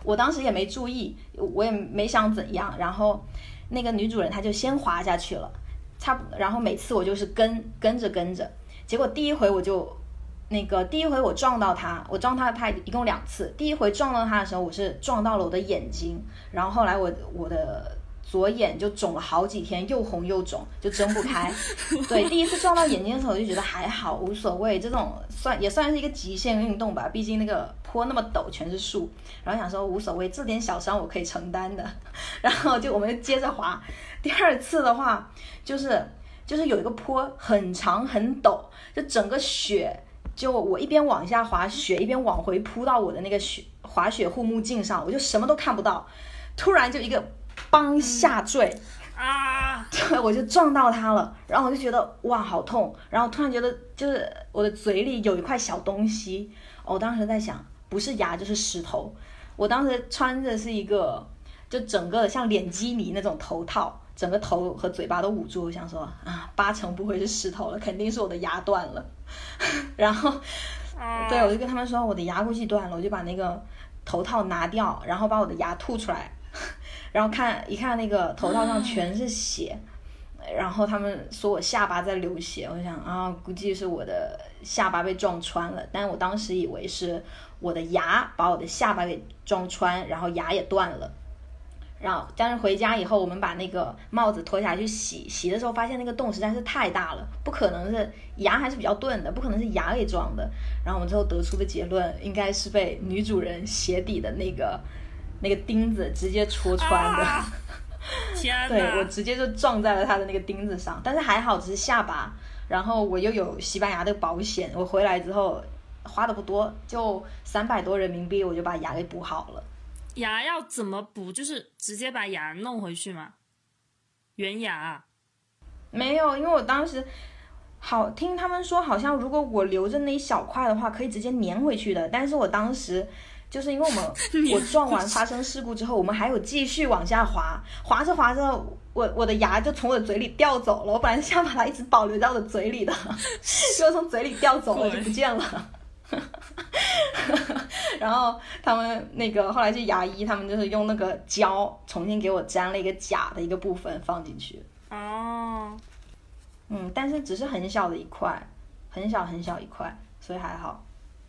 我当时也没注意，我也没想怎样，然后那个女主人她就先滑下去了。差不，然后每次我就是跟跟着跟着，结果第一回我就，那个第一回我撞到他，我撞他他一共两次，第一回撞到他的时候，我是撞到了我的眼睛，然后后来我我的。左眼就肿了好几天，又红又肿，就睁不开。对，第一次撞到眼睛的时候，我就觉得还好，无所谓。这种算也算是一个极限运动吧，毕竟那个坡那么陡，全是树。然后想说无所谓，这点小伤我可以承担的。然后就我们就接着滑。第二次的话，就是就是有一个坡很长很陡，就整个雪，就我一边往下滑，雪一边往回扑到我的那个雪滑雪护目镜上，我就什么都看不到。突然就一个。帮下坠啊！对，我就撞到他了，然后我就觉得哇，好痛！然后突然觉得就是我的嘴里有一块小东西，我当时在想，不是牙就是石头。我当时穿着是一个就整个像脸基尼那种头套，整个头和嘴巴都捂住。我想说啊，八成不会是石头了，肯定是我的牙断了。然后，对我就跟他们说我的牙估计断了，我就把那个头套拿掉，然后把我的牙吐出来。然后看一看那个头套上全是血，然后他们说我下巴在流血，我想啊，估计是我的下巴被撞穿了。但是我当时以为是我的牙把我的下巴给撞穿，然后牙也断了。然后但是回家以后，我们把那个帽子脱下来去洗，洗的时候发现那个洞实在是太大了，不可能是牙还是比较钝的，不可能是牙给撞的。然后我们最后得出的结论应该是被女主人鞋底的那个。那个钉子直接戳穿的，天对我直接就撞在了他的那个钉子上，但是还好只是下巴，然后我又有西班牙的保险，我回来之后花的不多，就三百多人民币，我就把牙给补好了。牙要怎么补？就是直接把牙弄回去吗？原牙？没有，因为我当时好听他们说，好像如果我留着那一小块的话，可以直接粘回去的，但是我当时。就是因为我们 我撞完发生事故之后，我们还有继续往下滑，滑着滑着，我我的牙就从我的嘴里掉走了。我本来是想把它一直保留在我的嘴里的，结果从嘴里掉走了就不见了。然后他们那个后来是牙医，他们就是用那个胶重新给我粘了一个假的一个部分放进去。哦，嗯，但是只是很小的一块，很小很小一块，所以还好。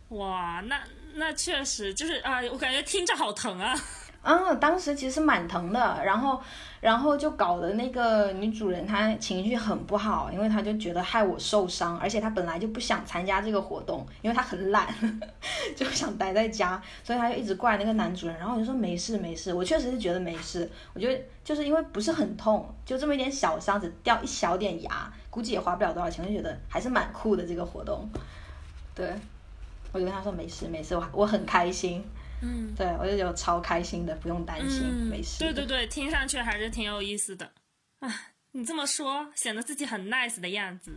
哇，那。那确实就是啊，我感觉听着好疼啊！啊，当时其实蛮疼的，然后，然后就搞得那个女主人她情绪很不好，因为她就觉得害我受伤，而且她本来就不想参加这个活动，因为她很懒，就想待在家，所以她就一直怪那个男主人。然后我就说没事没事，我确实是觉得没事，我觉得就是因为不是很痛，就这么一点小伤，只掉一小点牙，估计也花不了多少钱，就觉得还是蛮酷的这个活动。对，我就跟他说没事没事，我我很开心。嗯，对我就觉得超开心的，不用担心，没事。对对对，听上去还是挺有意思的。啊，你这么说，显得自己很 nice 的样子。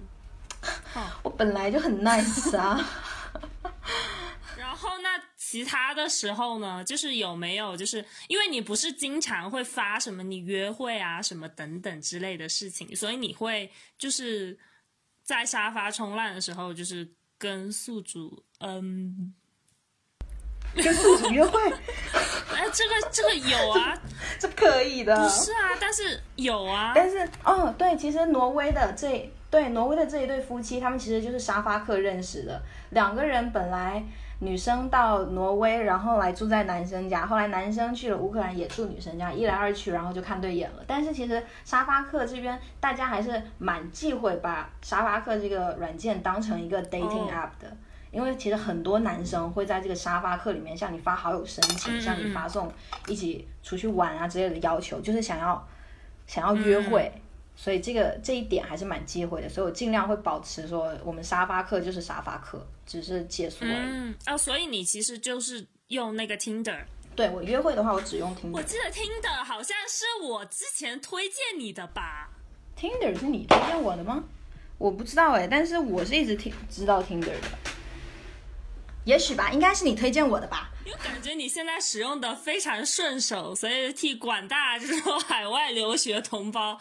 我本来就很 nice 啊。然后那其他的时候呢？就是有没有？就是因为你不是经常会发什么你约会啊什么等等之类的事情，所以你会就是在沙发冲浪的时候，就是跟宿主嗯。跟宿主约会，哎，这个这个有啊，这可以的。不是啊，但是有啊。但是哦，对，其实挪威的这对挪威的这一对夫妻，他们其实就是沙发客认识的。两个人本来女生到挪威，然后来住在男生家，后来男生去了乌克兰也住女生家，一来二去，然后就看对眼了。但是其实沙发客这边大家还是蛮忌讳把沙发客这个软件当成一个 dating app 的。因为其实很多男生会在这个沙发客里面向你发好友申请，向你发送一起出去玩啊之类的要求，就是想要想要约会，所以这个这一点还是蛮忌讳的。所以我尽量会保持说，我们沙发客就是沙发客，只是借宿而已。嗯，哦，所以你其实就是用那个 Tinder。对我约会的话，我只用 Tinder。我记得 Tinder 好像是我之前推荐你的吧？Tinder 是你推荐我的吗？我不知道哎，但是我是一直听知道 Tinder 的。也许吧，应该是你推荐我的吧。因为感觉你现在使用的非常顺手，所以替广大这种海外留学同胞，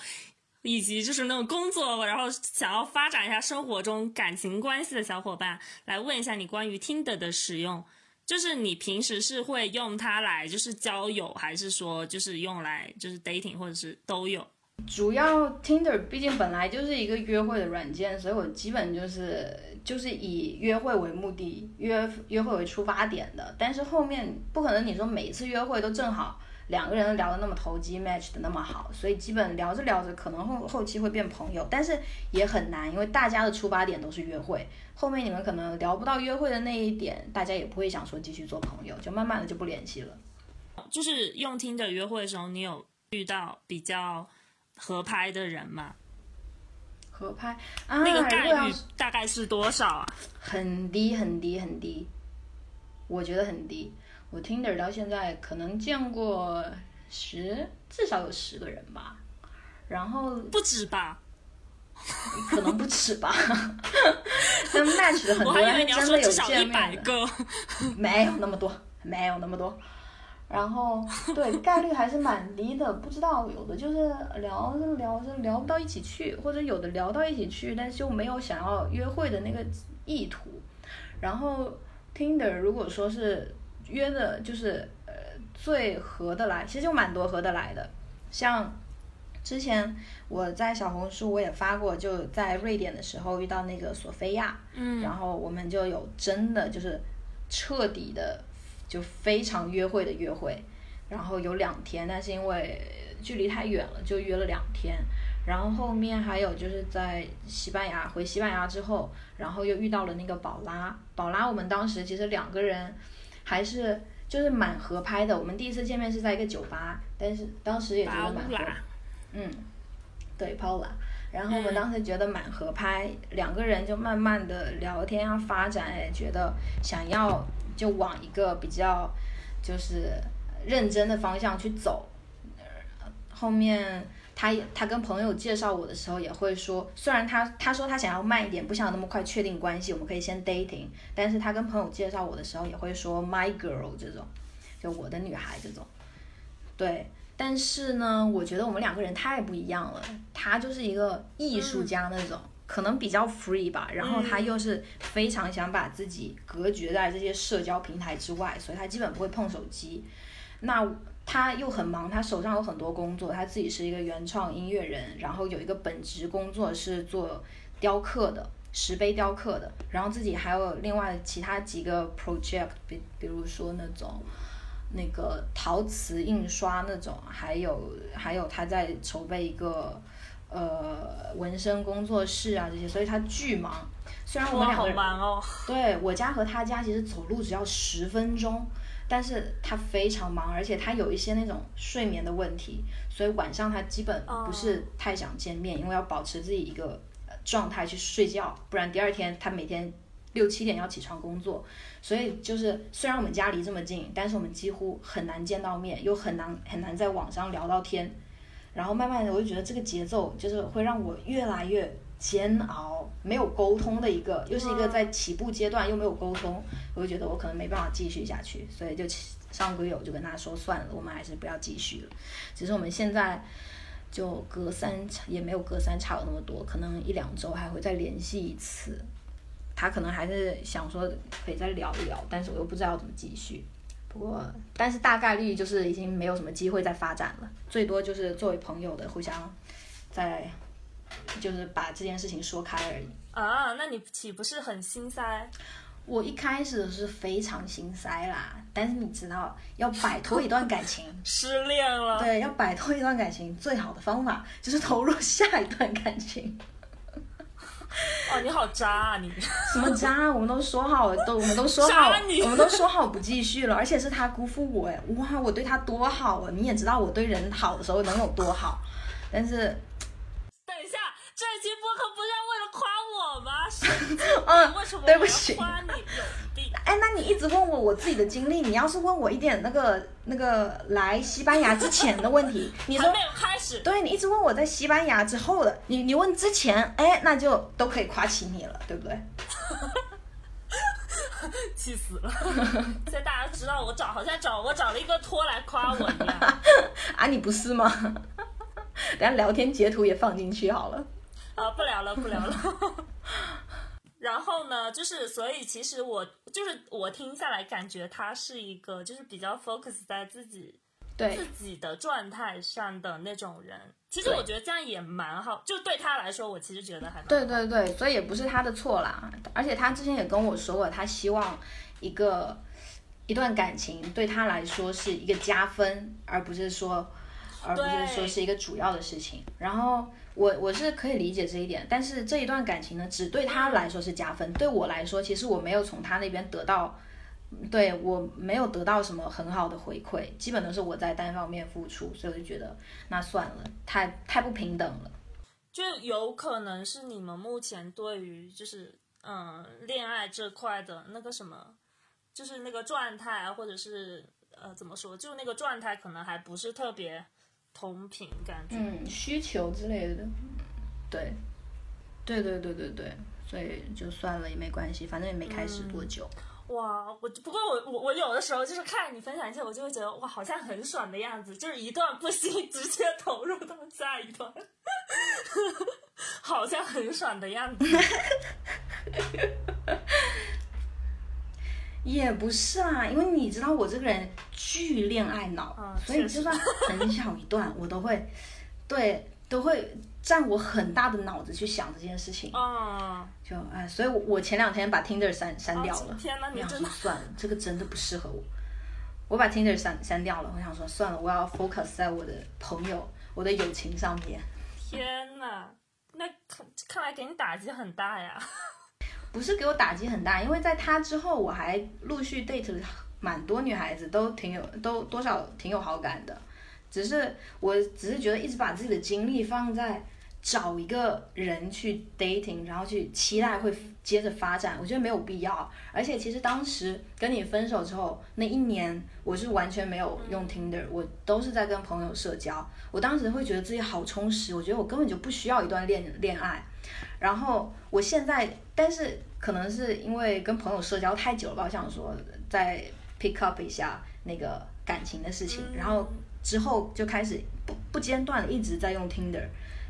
以及就是那种工作然后想要发展一下生活中感情关系的小伙伴，来问一下你关于 Tinder 的使用。就是你平时是会用它来就是交友，还是说就是用来就是 dating，或者是都有？主要 Tinder 毕竟本来就是一个约会的软件，所以我基本就是就是以约会为目的，约约会为出发点的。但是后面不可能你说每一次约会都正好两个人聊的那么投机，match 的那么好，所以基本聊着聊着可能后后期会变朋友，但是也很难，因为大家的出发点都是约会，后面你们可能聊不到约会的那一点，大家也不会想说继续做朋友，就慢慢的就不联系了。就是用 Tinder 约会的时候，你有遇到比较？合拍的人吗，合拍啊，那个概率大概是多少啊？很低很低很低，我觉得很低。我 Tinder 到现在可能见过十，至少有十个人吧。然后不止吧？可能不止吧。但 match 的很多人真的有见面的，没有那么多，没有那么多。然后对概率还是蛮低的，不知道有的就是聊着聊着聊不到一起去，或者有的聊到一起去，但是就没有想要约会的那个意图。然后 Tinder 如果说是约的，就是呃最合得来，其实就蛮多合得来的。像之前我在小红书我也发过，就在瑞典的时候遇到那个索菲亚，嗯，然后我们就有真的就是彻底的。就非常约会的约会，然后有两天，但是因为距离太远了，就约了两天。然后后面还有就是在西班牙回西班牙之后，然后又遇到了那个宝拉。宝拉，我们当时其实两个人还是就是蛮合拍的。我们第一次见面是在一个酒吧，但是当时也觉得蛮合。嗯，对，Paula。然后我们当时觉得蛮合拍，两个人就慢慢的聊天啊，发展，也，觉得想要。就往一个比较就是认真的方向去走。后面他他跟朋友介绍我的时候也会说，虽然他他说他想要慢一点，不想那么快确定关系，我们可以先 dating。但是他跟朋友介绍我的时候也会说 my girl 这种，就我的女孩这种。对，但是呢，我觉得我们两个人太不一样了。他就是一个艺术家那种。可能比较 free 吧，然后他又是非常想把自己隔绝在这些社交平台之外，所以他基本不会碰手机。那他又很忙，他手上有很多工作，他自己是一个原创音乐人，然后有一个本职工作是做雕刻的，石碑雕刻的，然后自己还有另外其他几个 project，比比如说那种那个陶瓷印刷那种，还有还有他在筹备一个呃纹身工作室啊这些，所以他巨忙。虽然我们两个人，哦、对我家和他家其实走路只要十分钟，但是他非常忙，而且他有一些那种睡眠的问题，所以晚上他基本不是太想见面，因为要保持自己一个状态去睡觉，不然第二天他每天六七点要起床工作，所以就是虽然我们家离这么近，但是我们几乎很难见到面，又很难很难在网上聊到天，然后慢慢的我就觉得这个节奏就是会让我越来越。煎熬，没有沟通的一个，又是一个在起步阶段，又没有沟通，我就觉得我可能没办法继续下去，所以就上个月我就跟他说算了，我们还是不要继续了。其实我们现在就隔三也没有隔三差五那么多，可能一两周还会再联系一次。他可能还是想说可以再聊一聊，但是我又不知道怎么继续。不过，但是大概率就是已经没有什么机会再发展了，最多就是作为朋友的互相在。就是把这件事情说开而已啊，那你岂不是很心塞？我一开始是非常心塞啦，但是你知道，要摆脱一段感情，失恋了，对，要摆脱一段感情，最好的方法就是投入下一段感情。哦，你好渣啊你！什么渣？我们都说好，都我们都说好，我们都说好不继续了，而且是他辜负我哎，哇，我对他多好啊！你也知道我对人好的时候能有多好，但是。这期播客不是要为了夸我吗？嗯，为什么对不起夸你有病？哎，那你一直问我我自己的经历，你要是问我一点那个那个来西班牙之前的问题，你说没有开始，对你一直问我在西班牙之后的，你你问之前，哎，那就都可以夸起你了，对不对？气死了！现在大家知道我找好像找我找了一个托来夸我一样啊，你不是吗？等下聊天截图也放进去好了。啊，不聊了，不聊了。然后呢，就是所以其实我就是我听下来感觉他是一个就是比较 focus 在自己对自己的状态上的那种人。其实我觉得这样也蛮好，就对他来说，我其实觉得还蛮对对对，所以也不是他的错啦。而且他之前也跟我说过，他希望一个一段感情对他来说是一个加分，而不是说而不是说是一个主要的事情。然后。我我是可以理解这一点，但是这一段感情呢，只对他来说是加分，对我来说，其实我没有从他那边得到，对我没有得到什么很好的回馈，基本都是我在单方面付出，所以我就觉得那算了，太太不平等了。就有可能是你们目前对于就是嗯恋爱这块的那个什么，就是那个状态啊，或者是呃怎么说，就那个状态可能还不是特别。同频感觉，嗯，需求之类的，对，对对对对对，所以就算了也没关系，反正也没开始多久。哇，我不过我我我有的时候就是看你分享一些，我就会觉得哇，好像很爽的样子，就是一段不行直接投入到下一段，好像很爽的样子。也不是啦，因为你知道我这个人巨恋爱脑，所以就算 很小一段，我都会，对，都会占我很大的脑子去想这件事情。啊，就哎，所以我我前两天把 Tinder 删删掉了。天哪，你真的算了，这个真的不适合我。我把 Tinder 删删掉了，我想说算了，我要 focus 在我的朋友、我的友情上面。天哪，那看看来给你打击很大呀。不是给我打击很大，因为在他之后，我还陆续 date 了蛮多女孩子，都挺有，都多少挺有好感的。只是我只是觉得一直把自己的精力放在找一个人去 dating，然后去期待会接着发展，我觉得没有必要。而且其实当时跟你分手之后那一年，我是完全没有用 Tinder，我都是在跟朋友社交。我当时会觉得自己好充实，我觉得我根本就不需要一段恋恋爱。然后我现在，但是可能是因为跟朋友社交太久了吧，我想说再 pick up 一下那个感情的事情，然后之后就开始不不间断的一直在用 Tinder，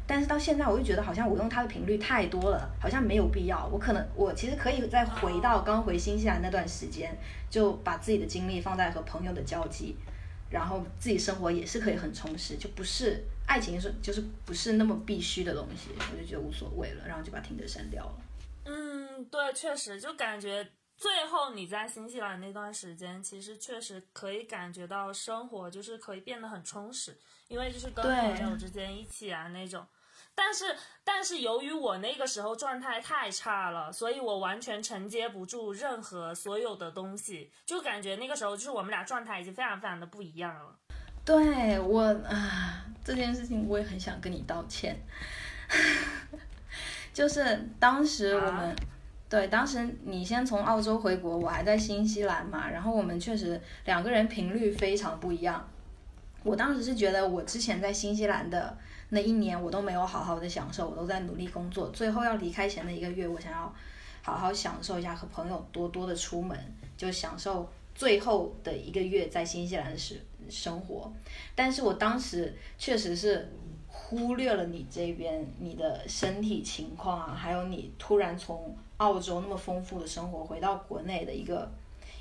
但是到现在我就觉得好像我用它的频率太多了，好像没有必要。我可能我其实可以再回到刚回新西兰那段时间，就把自己的精力放在和朋友的交际，然后自己生活也是可以很充实，就不是。爱情是就是不是那么必须的东西，我就觉得无所谓了，然后就把听着删掉了。嗯，对，确实就感觉最后你在新西兰那段时间，其实确实可以感觉到生活就是可以变得很充实，因为就是跟朋友之间一起啊那种。但是，但是由于我那个时候状态太差了，所以我完全承接不住任何所有的东西，就感觉那个时候就是我们俩状态已经非常非常的不一样了。对我啊，这件事情我也很想跟你道歉。就是当时我们，对，当时你先从澳洲回国，我还在新西兰嘛，然后我们确实两个人频率非常不一样。我当时是觉得我之前在新西兰的。那一年我都没有好好的享受，我都在努力工作。最后要离开前的一个月，我想要好好享受一下，和朋友多多的出门，就享受最后的一个月在新西兰的生生活。但是我当时确实是忽略了你这边你的身体情况啊，还有你突然从澳洲那么丰富的生活回到国内的一个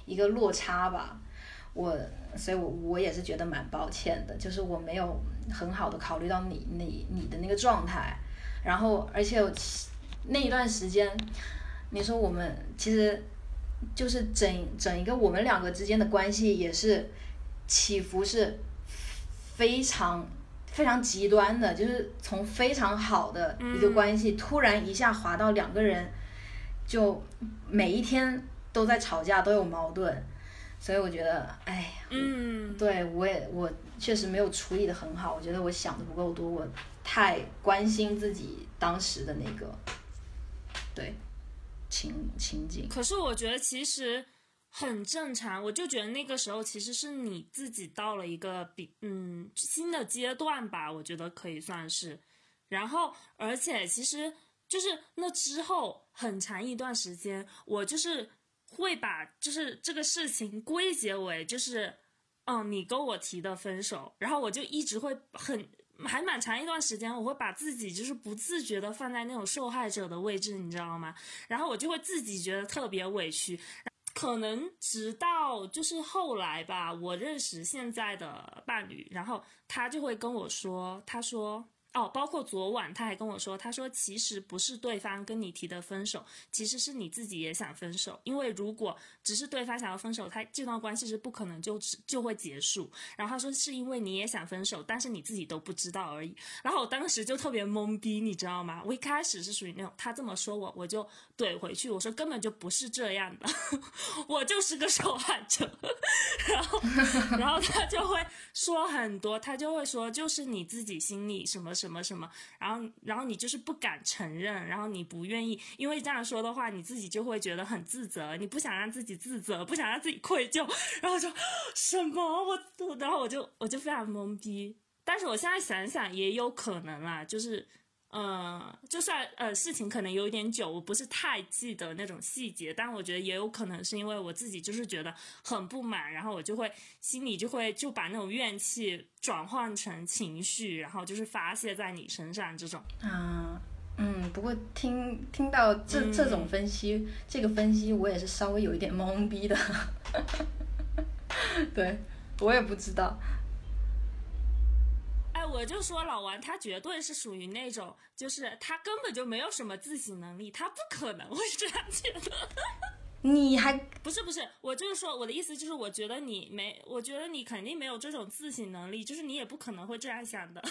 一个落差吧。我，所以我我也是觉得蛮抱歉的，就是我没有很好的考虑到你你你的那个状态，然后而且那一段时间，你说我们其实就是整整一个我们两个之间的关系也是起伏是非常非常极端的，就是从非常好的一个关系突然一下滑到两个人就每一天都在吵架，都有矛盾。所以我觉得，哎，嗯，对我也我确实没有处理的很好。我觉得我想的不够多，我太关心自己当时的那个，对情情景。可是我觉得其实很正常。我就觉得那个时候其实是你自己到了一个比嗯新的阶段吧，我觉得可以算是。然后而且其实就是那之后很长一段时间，我就是。会把就是这个事情归结为就是，嗯，你跟我提的分手，然后我就一直会很还蛮长一段时间，我会把自己就是不自觉的放在那种受害者的位置，你知道吗？然后我就会自己觉得特别委屈，可能直到就是后来吧，我认识现在的伴侣，然后他就会跟我说，他说。哦，包括昨晚他还跟我说，他说其实不是对方跟你提的分手，其实是你自己也想分手。因为如果只是对方想要分手，他这段关系是不可能就就会结束。然后他说是因为你也想分手，但是你自己都不知道而已。然后我当时就特别懵逼，你知道吗？我一开始是属于那种他这么说我，我就怼回去，我说根本就不是这样的，我就是个受害者。然后然后他就会说很多，他就会说就是你自己心里什么。什么什么，然后然后你就是不敢承认，然后你不愿意，因为这样说的话，你自己就会觉得很自责，你不想让自己自责，不想让自己愧疚，然后就什么我，然后我就我就非常懵逼，但是我现在想想也有可能啦，就是。嗯，就算呃事情可能有点久，我不是太记得那种细节，但我觉得也有可能是因为我自己就是觉得很不满，然后我就会心里就会就把那种怨气转换成情绪，然后就是发泄在你身上这种。嗯嗯，不过听听到这这种分析，这个分析我也是稍微有一点懵逼的，对我也不知道。我就说老王，他绝对是属于那种，就是他根本就没有什么自省能力，他不可能会这样觉得。你还 不是不是，我就是说我的意思就是，我觉得你没，我觉得你肯定没有这种自省能力，就是你也不可能会这样想的。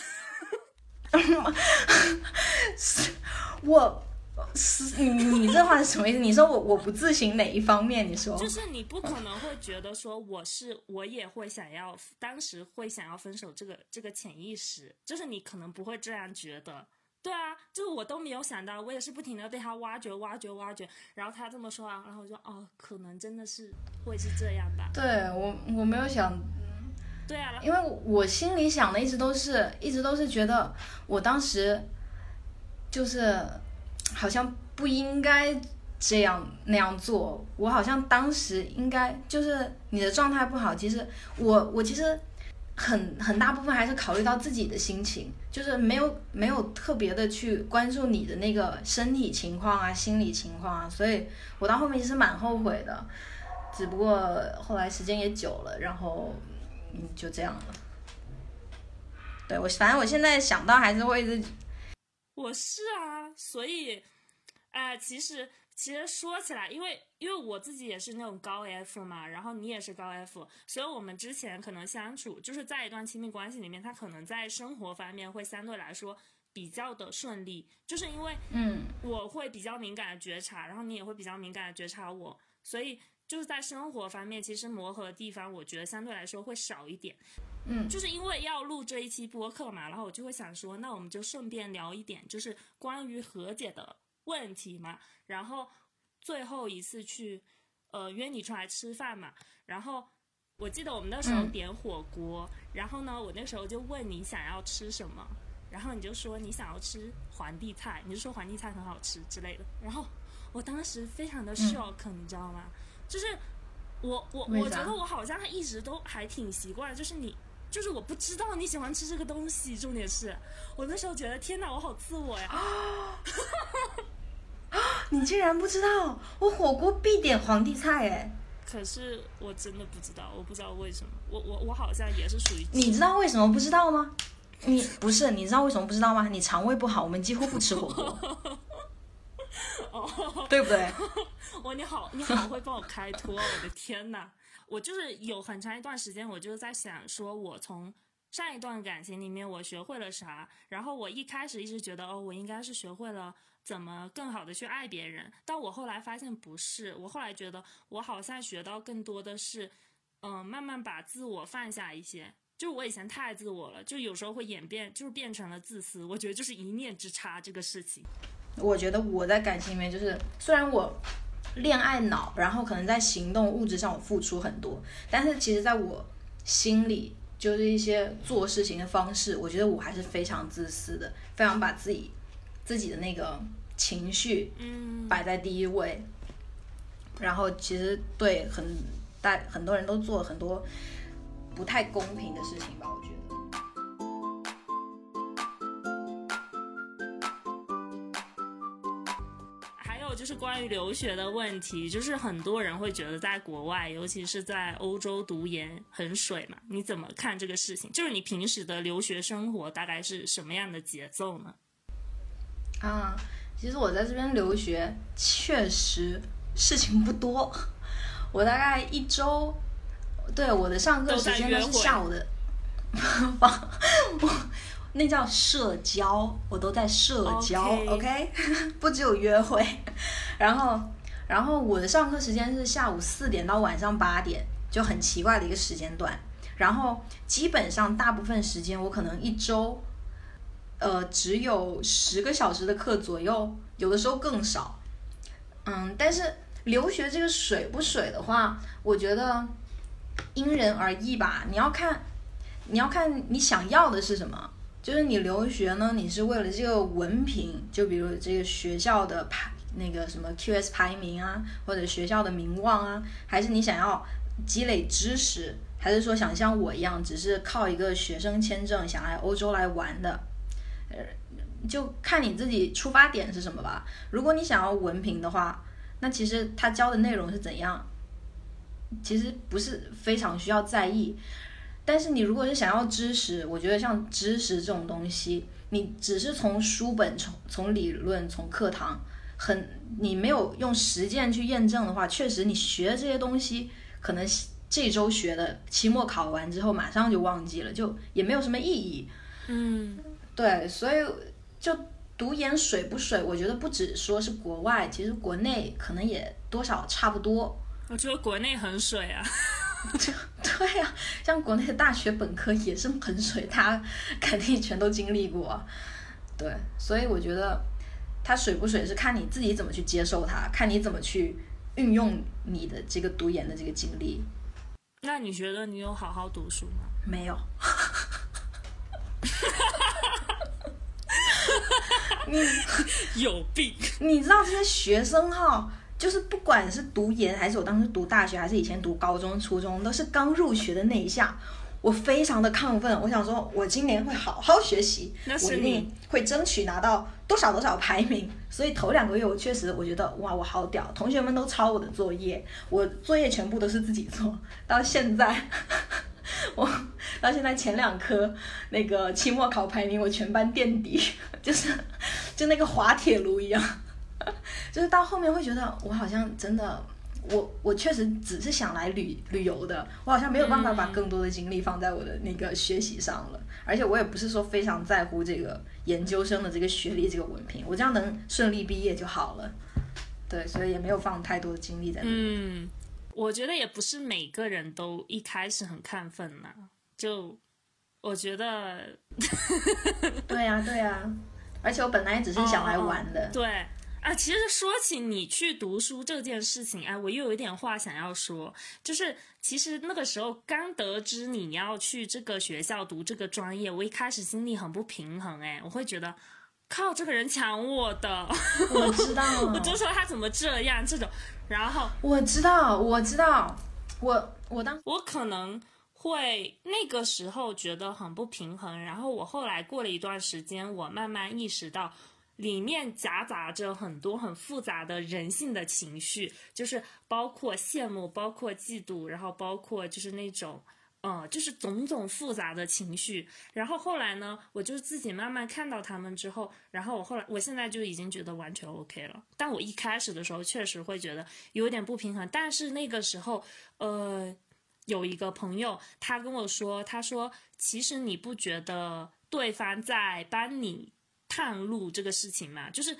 我。是你你这话是什么意思？你说我我不自省哪一方面？你说就是你不可能会觉得说我是我也会想要当时会想要分手这个这个潜意识，就是你可能不会这样觉得。对啊，就是我都没有想到，我也是不停的被他挖掘挖掘挖掘，然后他这么说啊，然后我就哦，可能真的是会是这样吧。对我我没有想，对啊，因为我心里想的一直都是一直都是觉得我当时就是。好像不应该这样那样做，我好像当时应该就是你的状态不好。其实我我其实很很大部分还是考虑到自己的心情，就是没有没有特别的去关注你的那个身体情况啊、心理情况啊，所以我到后面其实蛮后悔的。只不过后来时间也久了，然后嗯就这样了。对我反正我现在想到还是会一直。我是啊，所以，哎，其实其实说起来，因为因为我自己也是那种高 F 嘛，然后你也是高 F，所以我们之前可能相处就是在一段亲密关系里面，他可能在生活方面会相对来说比较的顺利，就是因为嗯，我会比较敏感的觉察，然后你也会比较敏感的觉察我，所以就是在生活方面，其实磨合的地方，我觉得相对来说会少一点。嗯就是因为要录这一期播客嘛，然后我就会想说，那我们就顺便聊一点，就是关于和解的问题嘛。然后最后一次去，呃，约你出来吃饭嘛。然后我记得我们那时候嗯点火锅，然后呢，我那时候就问你想要吃什么，然后你就说你想要吃皇帝菜，你就说皇帝菜很好吃之类的。然后我当时非常的 shock，、你知道吗？就是我我我觉得我好像一直都还挺习惯，就是你。就是我不知道你喜欢吃这个东西，重点是我那时候觉得天哪，我好自我呀！啊你竟然不知道，我火锅必点皇帝菜哎！可是我真的不知道，我不知道为什么，我我我好像也是属于你知道为什么不知道吗？你不是，你知道为什么不知道吗？你肠胃不好，我们几乎不吃火锅，哦对不对？哇，你好，你好会帮我开脱，我的天呐！我就是有很长一段时间，我就在想，说我从上一段感情里面我学会了啥？然后我一开始一直觉得，哦，我应该是学会了怎么更好的去爱别人，但我后来发现不是，我后来觉得我好像学到更多的是，嗯、慢慢把自我放下一些。就我以前太自我了，就有时候会演变，就是变成了自私。我觉得就是一念之差这个事情。我觉得我在感情里面就是，虽然我恋爱脑，然后可能在行动物质上我付出很多，但是其实在我心里，就是一些做事情的方式，我觉得我还是非常自私的，非常把自己自己的那个情绪嗯，摆在第一位，然后其实对很大很多人都做了很多不太公平的事情吧，我觉得。就是关于留学的问题，就是很多人会觉得在国外，尤其是在欧洲读研很水嘛，你怎么看这个事情？就是你平时的留学生活大概是什么样的节奏呢？啊，其实我在这边留学确实事情不多，我大概一周，对我的上课时间都是下午的，放我那叫社交，我都在社交 OK，OK，不只有约会，然后然后我的上课时间是下午四点到晚上八点，就很奇怪的一个时间段，然后基本上大部分时间我可能一周。呃，只有十个小时的课左右，有的时候更少。嗯，但是留学这个水不水的话，我觉得因人而异吧。你要看，你要看你想要的是什么。就是你留学呢，你是为了这个文凭，就比如这个学校的排那个什么 QS 排名啊，或者学校的名望啊，还是你想要积累知识，还是说想像我一样，只是靠一个学生签证想来欧洲来玩的？呃就看你自己出发点是什么吧。如果你想要文凭的话，那其实他教的内容是怎样，其实不是非常需要在意。但是你如果是想要知识，我觉得像知识这种东西，你只是从书本、从从理论、从课堂，很你没有用实践去验证的话，确实你学的这些东西，可能这周学的，期末考完之后马上就忘记了，就也没有什么意义。嗯，对，所以就读研水不水，我觉得不只说是国外，其实国内可能也多少差不多。我觉得国内很水啊。对呀、像国内的大学本科也是很水，他肯定全都经历过。对，所以我觉得他水不水是看你自己怎么去接受它，看你怎么去运用你的这个读研的这个经历。那你觉得你有好好读书吗？没有，有病！你知道这些学生哈，就是不管是读研还是我当时读大学，还是以前读高中、初中，都是刚入学的那一下，我非常的亢奋。我想说，我今年会好好学习，那是我一定你会争取拿到多少多少排名。所以头两个月我确实我觉得哇，我好屌，同学们都抄我的作业，我作业全部都是自己做。到现在，我到现在前两科那个期末考排名我全班垫底，就是就那个滑铁卢一样。就是到后面会觉得我好像真的。我我确实只是想来旅旅游的，我好像没有办法把更多的精力放在我的那个学习上了，而且我也不是说非常在乎这个研究生的这个学历这个文凭，我这样能顺利毕业就好了。对，所以也没有放太多的精力在里面。嗯，我觉得也不是每个人都一开始很亢奋呐，就我觉得，对呀对呀，而且我本来只是想来玩的。对。啊，其实说起你去读书这件事情，哎，我又有一点话想要说，就是其实那个时候刚得知你要去这个学校读这个专业，我一开始心里很不平衡，哎，我会觉得，靠，这个人抢我的，我知道，我就说他怎么这样这种，然后我知道，我知道，我我当我可能会那个时候觉得很不平衡，然后我后来过了一段时间，我慢慢意识到。里面夹杂着很多很复杂的人性的情绪，就是包括羡慕，包括嫉妒，然后包括就是那种，呃，就是种种复杂的情绪。然后后来呢，我就自己慢慢看到他们之后，然后我后来，我现在就已经觉得完全 OK 了。但我一开始的时候确实会觉得有点不平衡。但是那个时候，呃，有一个朋友他跟我说，他说其实你不觉得对方在帮你。探路这个事情嘛，就是，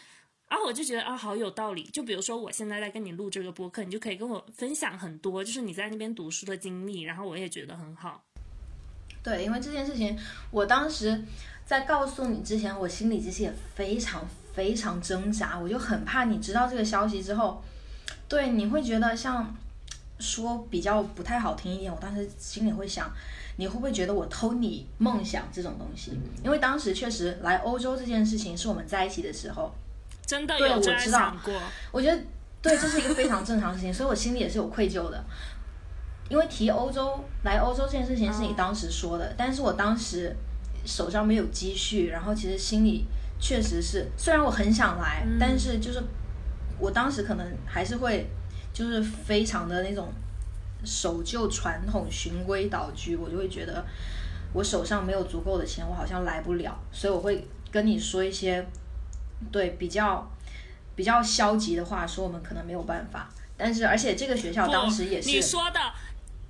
然后我就觉得啊，好有道理。就比如说，我现在在跟你录这个播客，你就可以跟我分享很多，就是你在那边读书的经历，然后我也觉得很好。对，因为这件事情，我当时在告诉你之前，我心里其实也非常非常挣扎，我就很怕你知道这个消息之后，对，你会觉得像说比较不太好听一点，我当时心里会想。你会不会觉得我偷你梦想这种东西？因为当时确实来欧洲这件事情是我们在一起的时候，真的有这样想过。我觉得对，这是一个非常正常的事情，所以我心里也是有愧疚的。因为提欧洲来欧洲这件事情是你当时说的，但是我当时手上没有积蓄，然后其实心里确实是，虽然我很想来，但是就是我当时可能还是会就是非常的那种。守旧传统、循规蹈矩，我就会觉得我手上没有足够的钱，我好像来不了，所以我会跟你说一些对比较比较消极的话，说我们可能没有办法。但是，而且这个学校当时也是你说的，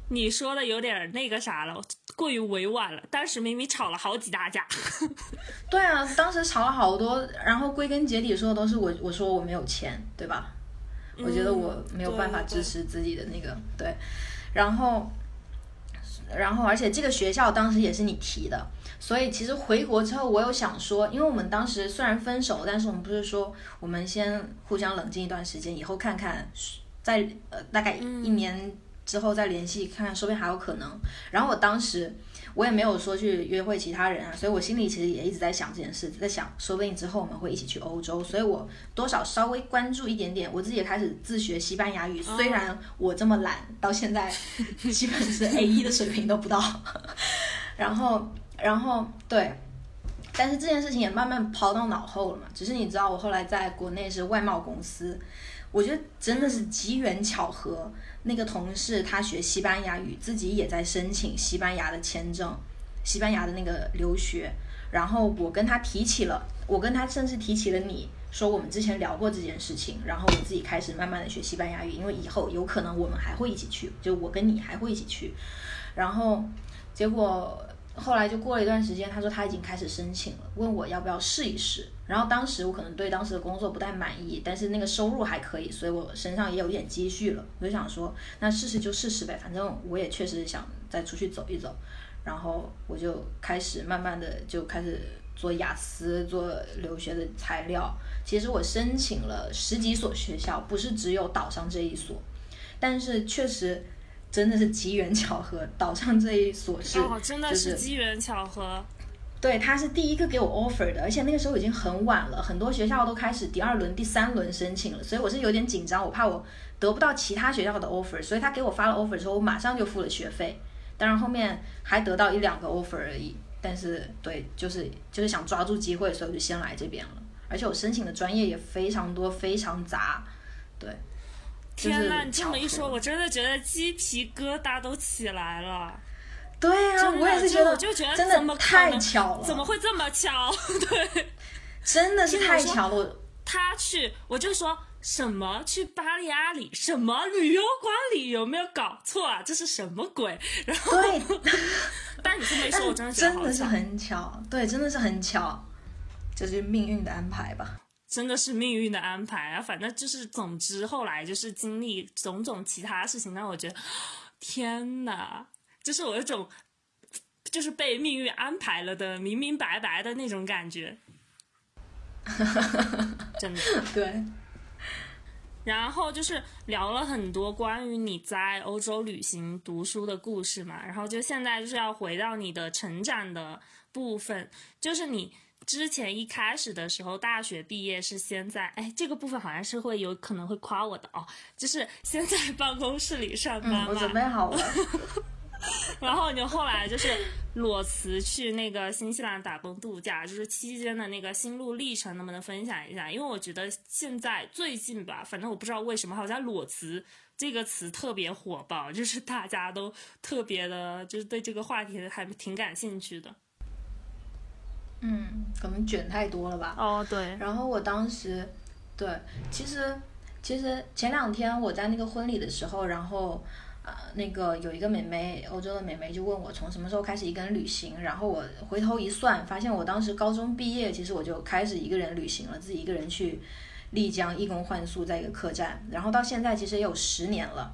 你说的有点那个啥了，过于委婉了。当时明明吵了好几大架。对啊，当时吵了好多，然后归根结底说的都是我，我说我没有钱，对吧？我觉得我没有办法支持自己的那个对，然后，然后而且这个学校当时也是你提的，所以其实回国之后我有想说，因为我们当时虽然分手，但是我们不是说我们先互相冷静一段时间，以后看看，在呃大概一年之后再联系，看看说不定还有可能。然后我当时。我也没有说去约会其他人啊，所以我心里其实也一直在想这件事，在想说不定之后我们会一起去欧洲，所以我多少稍微关注一点点，我自己也开始自学西班牙语。虽然我这么懒，到现在 基本是 A 一的水平都不到。然后，然后对，但是这件事情也慢慢抛到脑后了嘛。只是你知道，我后来在国内是外贸公司，我觉得真的是机缘巧合。那个同事他学西班牙语，自己也在申请西班牙的签证，西班牙的那个留学。然后我跟他提起了，我跟他甚至提起了你说我们之前聊过这件事情。然后我自己开始慢慢的学西班牙语，因为以后有可能我们还会一起去，就我跟你还会一起去。然后结果。后来就过了一段时间，他说他已经开始申请了，问我要不要试一试。然后当时我可能对当时的工作不太满意，但是那个收入还可以，所以我身上也有一点积蓄了。我就想说，那试试就试试呗，反正我也确实想再出去走一走。然后我就开始慢慢的就开始做雅思，做留学的材料。其实我申请了十几所学校，不是只有岛上这一所，但是确实。真的是机缘巧合，岛上这一所是，真的是机缘巧合。对，他是第一个给我 offer 的，而且那个时候已经很晚了，很多学校都开始第二轮、第三轮申请了，所以我是有点紧张，我怕我得不到其他学校的 offer，所以他给我发了 offer 之后，我马上就付了学费。当然后面还得到一两个 offer 而已，但是对，就是就是想抓住机会，所以我就先来这边了。而且我申请的专业也非常多，非常杂，对。天呐，你这么一说，我真的觉得鸡皮疙瘩都起来了。对啊，我也是觉得，就觉得真的太巧了，怎么会这么巧？对，真的是太巧了。他去，我就说什么去巴黎阿里？什么旅游管理？有没有搞错啊？这是什么鬼？然后对，但你这么一说，我真的真的是很巧，对，真的是很巧，就是命运的安排吧。真的是命运的安排啊！反正就是，总之后来就是经历种种其他事情，让我觉得天哪，就是我有种就是被命运安排了的明明白白的那种感觉。真的对。然后就是聊了很多关于你在欧洲旅行读书的故事嘛，然后就现在就是要回到你的成长的部分，就是你。之前一开始的时候，大学毕业是先在哎，这个部分好像是会有可能会夸我的哦，就是先在办公室里上班嘛。我准备好了。然后你后来就是裸辞去那个新西兰打工度假，就是期间的那个心路历程，能不能分享一下？因为我觉得现在最近吧，反正我不知道为什么，好像裸辞这个词特别火爆，就是大家都特别的，就是对这个话题还挺感兴趣的。嗯，可能卷太多了吧。哦，对。然后我当时，对，其实其实前两天我在那个婚礼的时候，然后那个有一个美眉，欧洲的美眉就问我从什么时候开始一个人旅行，然后我回头一算，发现我当时高中毕业，其实我就开始一个人旅行了，自己一个人去丽江义工换宿，在一个客栈，然后到现在其实也有十年了。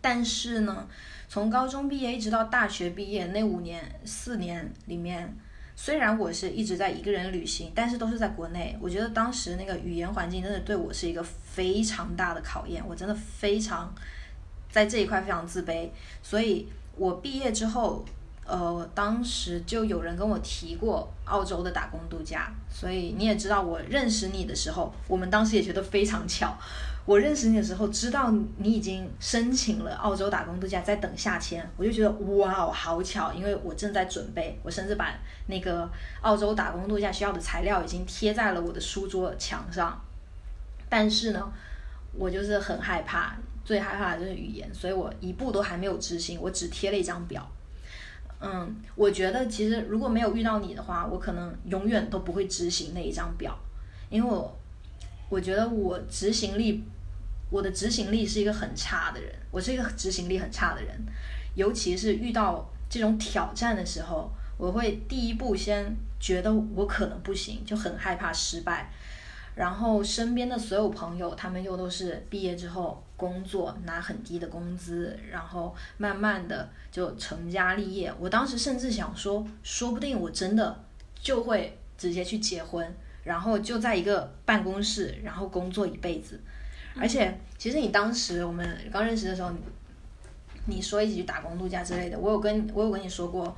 但是呢，从高中毕业一直到大学毕业那五年四年里面。虽然我是一直在一个人旅行，但是都是在国内。我觉得当时那个语言环境真的对我是一个非常大的考验，我真的非常在这一块非常自卑。所以我毕业之后，呃，当时就有人跟我提过澳洲的打工度假。所以你也知道，我认识你的时候，我们当时也觉得非常巧。我认识你的时候，知道你已经申请了澳洲打工度假，在等下签，我就觉得哇哦，好巧，因为我正在准备，我甚至把那个澳洲打工度假需要的材料已经贴在了我的书桌墙上。但是呢，我就是很害怕，最害怕的就是语言，所以我一步都还没有执行，我只贴了一张表。嗯，我觉得其实如果没有遇到你的话，我可能永远都不会执行那一张表，因为我。我觉得我执行力，我的执行力是一个很差的人，我是一个执行力很差的人，尤其是遇到这种挑战的时候，我会第一步先觉得我可能不行，就很害怕失败。然后身边的所有朋友，他们又都是毕业之后工作拿很低的工资，然后慢慢的就成家立业。我当时甚至想说，说不定我真的就会直接去结婚。然后就在一个办公室，然后工作一辈子。而且，其实你当时我们刚认识的时候，你说一起去打工度假之类的，我有跟我有跟你说过，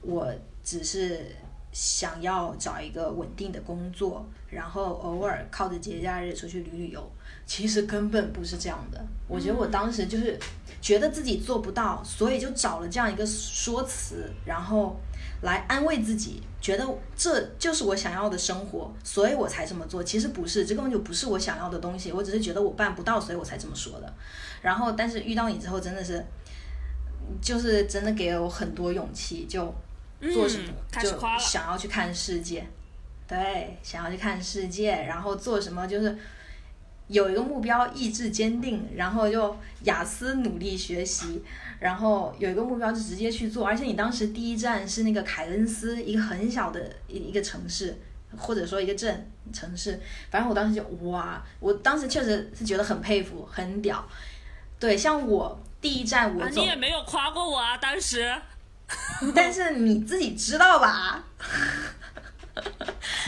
我只是想要找一个稳定的工作，然后偶尔靠着节假日出去旅旅游。其实根本不是这样的。我觉得我当时就是觉得自己做不到，所以就找了这样一个说辞，然后。来安慰自己，觉得这就是我想要的生活，所以我才这么做。其实不是，这根本就不是我想要的东西。我只是觉得我办不到，所以我才这么说的。然后，但是遇到你之后，真的是，就是真的给了我很多勇气，就做什么就想要去看世界，对，想要去看世界，然后做什么就是有一个目标，意志坚定，然后就雅思努力学习。然后有一个目标就直接去做，而且你当时第一站是那个凯恩斯，一个很小的一一个城市，或者说一个镇城市。反正我当时就哇，我当时确实是觉得很佩服，很屌。对，像我第一站我走，你也没有夸过我啊，当时。但是你自己知道吧？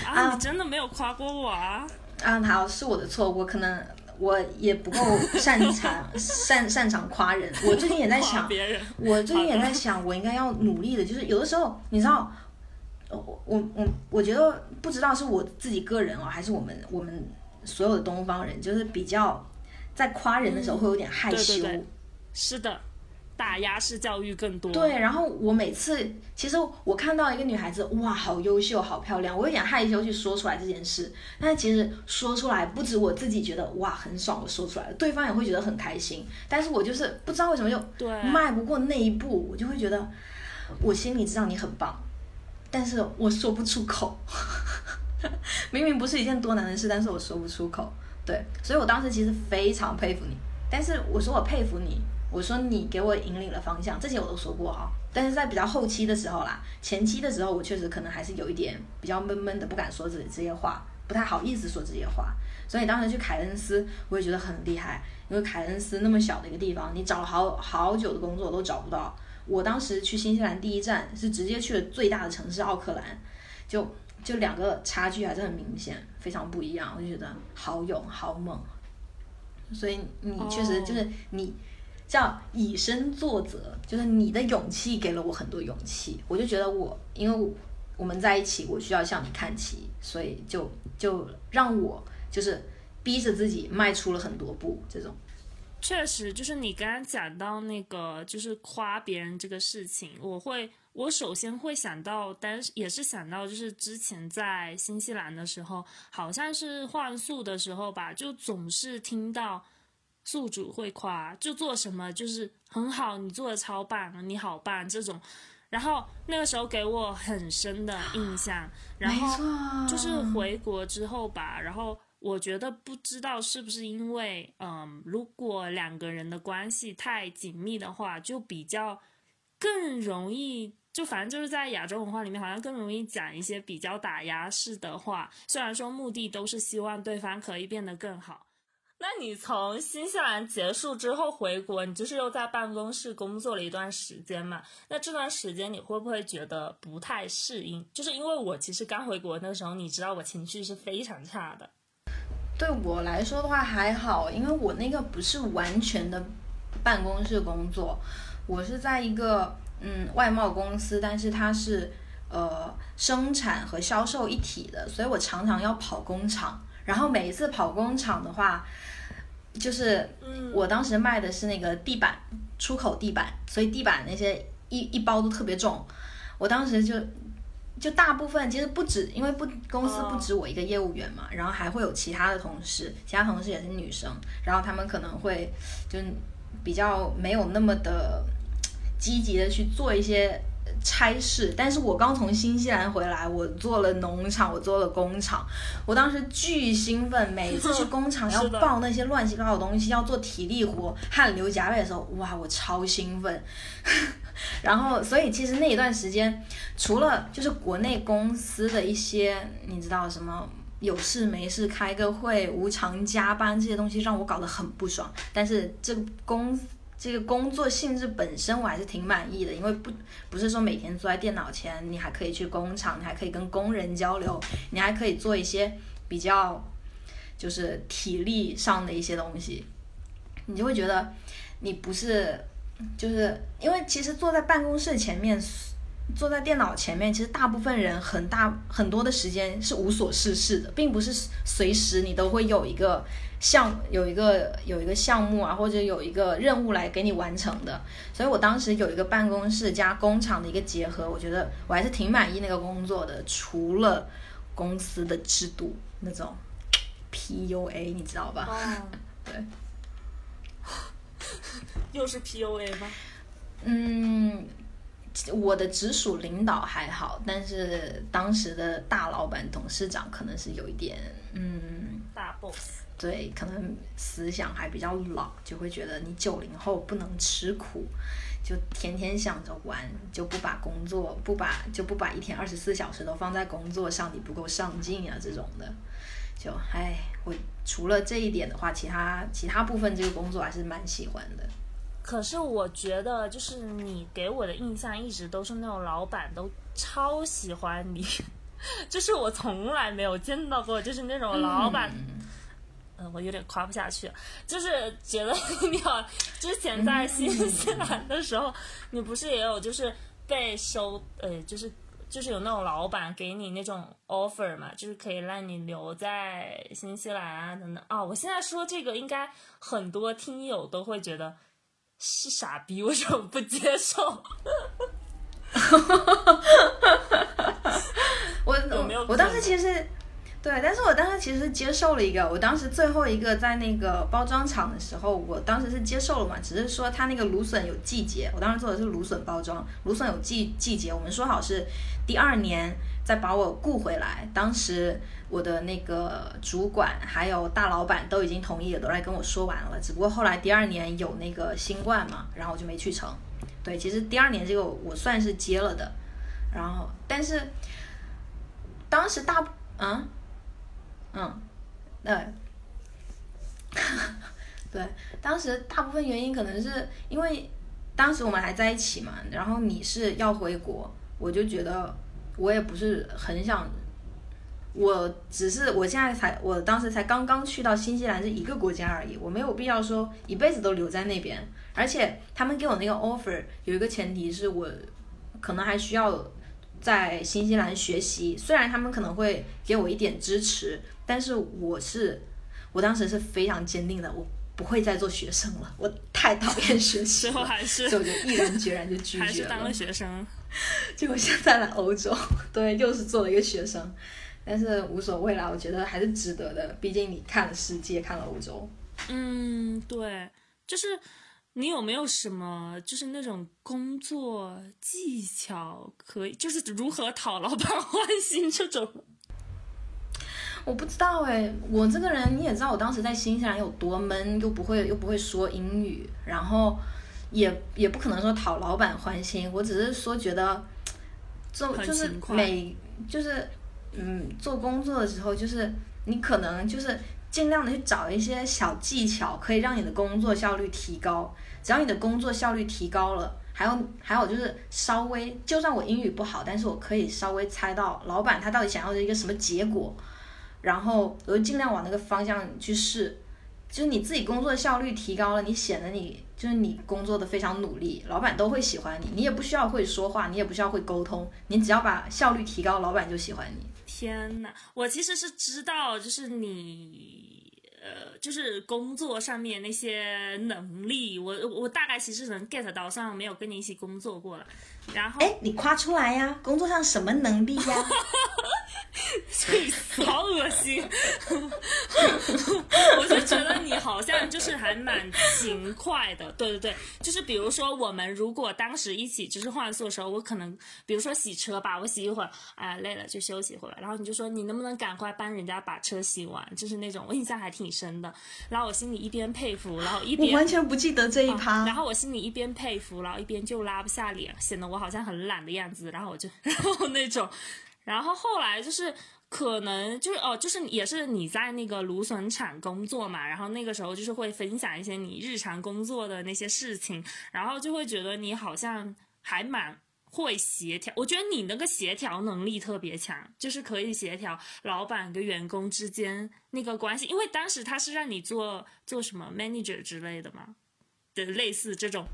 啊，你 真的没有夸过我啊？啊，好，是我的错，我可能。我也不够 擅长擅擅长夸人，我最近也在想，我最近也在想，我应该要努力的，就是有的时候，你知道，我我我我觉得不知道是我自己个人哦，还是我们我们所有的东方人，就是比较在夸人的时候会有点害羞，是的。打压式教育更多。对，然后我每次，其实我看到一个女孩子，哇，好优秀，好漂亮，我有点害羞去说出来这件事。但其实说出来，不止我自己觉得哇很爽，我说出来了，对方也会觉得很开心。但是我就是不知道为什么就迈不过那一步，我就会觉得，我心里知道你很棒，但是我说不出口。明明不是一件多难的事，但是我说不出口。对，所以我当时其实非常佩服你。但是我说我佩服你，我说你给我引领了方向，这些我都说过哈。但是在比较后期的时候啦，前期的时候我确实可能还是有一点比较闷闷的，不敢说这这些话，不太好意思说这些话。所以当时去凯恩斯，我也觉得很厉害，因为凯恩斯那么小的一个地方，你找了好好久的工作都找不到。我当时去新西兰第一站是直接去了最大的城市奥克兰，就就两个差距还是很明显，非常不一样。我就觉得好勇好猛，所以你确实就是你叫以身作则，就是你的勇气给了我很多勇气。我就觉得我因为我们在一起，我需要向你看齐，所以就就让我就是逼着自己迈出了很多步这种。确实，就是你刚刚讲到那个，就是夸别人这个事情，我会，我首先会想到，但是也是想到，就是之前在新西兰的时候，好像是换宿的时候吧，就总是听到宿主会夸，就做什么就是很好，你做的超棒，你好棒这种，然后那个时候给我很深的印象，然后就是回国之后吧，然后。我觉得不知道是不是因为，嗯，如果两个人的关系太紧密的话，就比较更容易，就反正就是在亚洲文化里面，好像更容易讲一些比较打压式的话。虽然说目的都是希望对方可以变得更好。那你从新西兰结束之后回国，你就是又在办公室工作了一段时间嘛？那这段时间你会不会觉得不太适应？就是因为我其实刚回国那时候，你知道我情绪是非常差的。对我来说的话还好，因为我那个不是完全的办公室工作，我是在一个嗯外贸公司，但是它是呃生产和销售一体的，所以我常常要跑工厂。然后每一次跑工厂的话，就是我当时卖的是那个地板出口地板，所以地板那些一一包都特别重，我当时就。就大部分其实不止，因为不公司不止我一个业务员嘛，然后还会有其他的同事，其他同事也是女生，然后他们可能会就比较没有那么的积极的去做一些差事。但是我刚从新西兰回来，我做了农场，我做了工厂，我当时巨兴奋，每次去工厂 要抱那些乱七八糟的东西，要做体力活，汗流浃背的时候，哇，我超兴奋。然后，所以其实那一段时间，除了就是国内公司的一些，你知道什么有事没事开个会、无偿加班这些东西，让我搞得很不爽。但是这个工这个工作性质本身，我还是挺满意的，因为不不是说每天坐在电脑前，你还可以去工厂，你还可以跟工人交流，你还可以做一些比较就是体力上的一些东西，你就会觉得你不是。就是因为其实坐在办公室前面，坐在电脑前面，其实大部分人很大很多的时间是无所事事的，并不是随时你都会有一个项有一个有一个项目啊，或者有一个任务来给你完成的。所以我当时有一个办公室加工厂的一个结合，我觉得我还是挺满意那个工作的。除了公司的制度那种 PUA，你知道吧？对。又是 PUA 吗？嗯，我的直属领导还好，但是当时的大老板、董事长可能是有一点，嗯，大 boss，对，可能思想还比较老，就会觉得你九零后不能吃苦，就天天想着玩，就不把工作不把就不把一天二十四小时都放在工作上，你不够上进啊这种的。就唉，我除了这一点的话，其他其他部分这个工作还是蛮喜欢的。可是我觉得，就是你给我的印象一直都是那种老板都超喜欢你，就是我从来没有见到过，就是那种老板，嗯，我有点夸不下去，就是觉得 你好，之前在新西兰的时候，你不是也有就是被收，呃，就是。就是有那种老板给你那种 offer 嘛，就是可以让你留在新西兰啊等等啊。我现在说这个，应该很多听友都会觉得是傻逼，为什么不接受？我我当时其实对，但是我当时其实接受了一个，我当时最后一个在那个包装厂的时候，我当时是接受了嘛，只是说它那个芦笋有季节，我当时做的是芦笋包装，芦笋有季季节，我们说好是第二年再把我雇回来，当时我的那个主管还有大老板都已经同意了，都来跟我说完了，只不过后来第二年有那个新冠嘛，然后我就没去成。对，其实第二年这个我算是接了的，然后但是当时大嗯。嗯，对，对，当时大部分原因可能是因为当时我们还在一起嘛，然后你是要回国，我就觉得我也不是很想，我只是我现在才，我当时才刚刚去到新西兰这一个国家而已，我没有必要说一辈子都留在那边，而且他们给我那个 offer 有一个前提是我可能还需要在新西兰学习，虽然他们可能会给我一点支持。但是我是，我当时是非常坚定的，我不会再做学生了，我太讨厌学习了，还是所以我就毅然决然就拒绝了。还是当了学生，结果现在来欧洲，对，又是做了一个学生，但是无所谓啦，我觉得还是值得的，毕竟你看了世界，看了欧洲。嗯，对，就是你有没有什么就是那种工作技巧，可以就是如何讨老板欢心这种。我不知道哎，我这个人你也知道，我当时在新西兰有多闷，又不会又不会说英语，然后也也不可能说讨老板欢心。我只是说觉得做就是每就是嗯做工作的时候，就是你可能就是尽量的去找一些小技巧，可以让你的工作效率提高。只要你的工作效率提高了，还有还有就是稍微，就算我英语不好，但是我可以稍微猜到老板他到底想要的一个什么结果。然后我就尽量往那个方向去试，就是你自己工作效率提高了，你显得你就是你工作的非常努力，老板都会喜欢你，你也不需要会说话，你也不需要会沟通，你只要把效率提高，老板就喜欢你。天呐，我其实是知道，就是你呃，就是工作上面那些能力，我我大概其实能 get 到，虽然没有跟你一起工作过了。然后，哎，你夸出来呀，工作上什么能力呀？好恶心！我就觉得你好像就是还蛮勤快的，对对对，就是比如说我们如果当时一起就是换宿的时候，我可能比如说洗车吧，我洗一会儿，哎累了就休息一会儿，然后你就说你能不能赶快帮人家把车洗完，就是那种我印象还挺深的。然后我心里一边佩服，然后一边我完全不记得这一趴。然后我心里一边佩服，然后一边就拉不下脸，显得我我好像很懒的样子。然后我就 然后那种。然后后来就是可能就是哦，就是也是你在那个芦笋厂工作嘛，然后那个时候就是会分享一些你日常工作的那些事情，然后就会觉得你好像还蛮会协调。我觉得你那个协调能力特别强，就是可以协调老板跟员工之间那个关系，因为当时他是让你做做什么 manager 之类的嘛。的类似这种，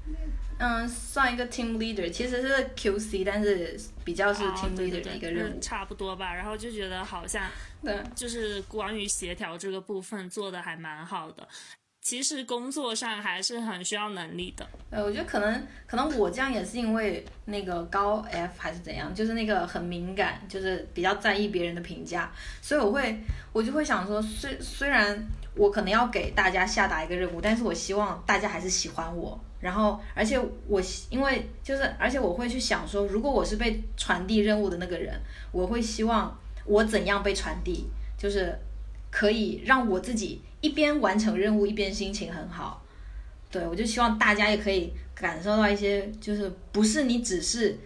嗯，算一个 team leader，其实是 QC，但是比较是 team leader 的一个任务，差不多吧。然后就觉得好像，对，就是关于协调这个部分做的还蛮好的。其实工作上还是很需要能力的。呃，我觉得可能可能我这样也是因为那个高 F 还是怎样，就是那个很敏感，就是比较在意别人的评价，所以我会我就会想说，虽虽然。我可能要给大家下达一个任务，但是我希望大家还是喜欢我。然后，而且我因为就是，而且我会去想说，如果我是被传递任务的那个人，我会希望我怎样被传递，就是可以让我自己一边完成任务，一边心情很好。对我就希望大家也可以感受到一些，就是不是你只是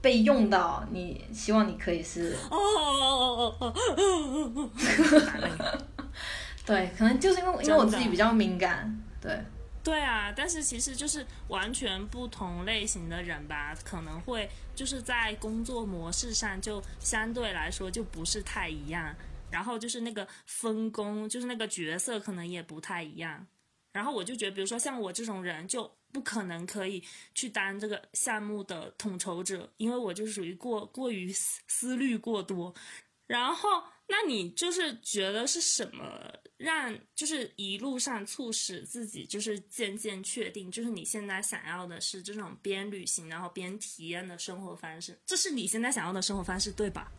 被用到，你希望你可以是。对，可能就是因为因为我自己比较敏感，对。对啊，但是其实就是完全不同类型的人吧，可能会就是在工作模式上就相对来说就不是太一样，然后就是那个分工，就是那个角色可能也不太一样。然后我就觉得，比如说像我这种人，就不可能可以去当这个项目的统筹者，因为我就属于过过于思思虑过多，然后。那你就是觉得是什么让就是一路上促使自己就是渐渐确定，就是你现在想要的是这种边旅行然后边体验的生活方式，这是你现在想要的生活方式对吧？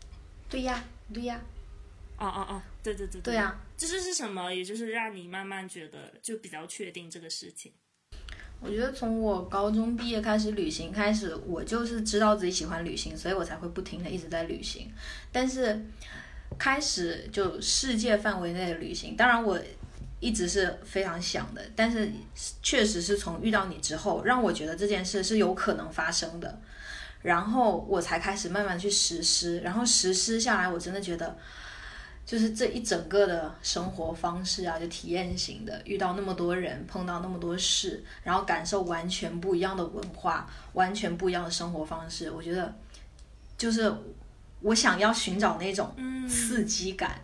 对呀，对呀。哦哦哦，对对对对呀，这是是什么？也就是让你慢慢觉得就比较确定这个事情。我觉得从我高中毕业开始旅行开始，我就是知道自己喜欢旅行，所以我才会不停的一直在旅行。但是开始就世界范围内的旅行，当然我一直是非常想的，但是确实是从遇到你之后，让我觉得这件事是有可能发生的，然后我才开始慢慢去实施，然后实施下来，我真的觉得。就是这一整个的生活方式啊，就体验型的，遇到那么多人，碰到那么多事，然后感受完全不一样的文化，完全不一样的生活方式。我觉得，就是我想要寻找那种刺激感，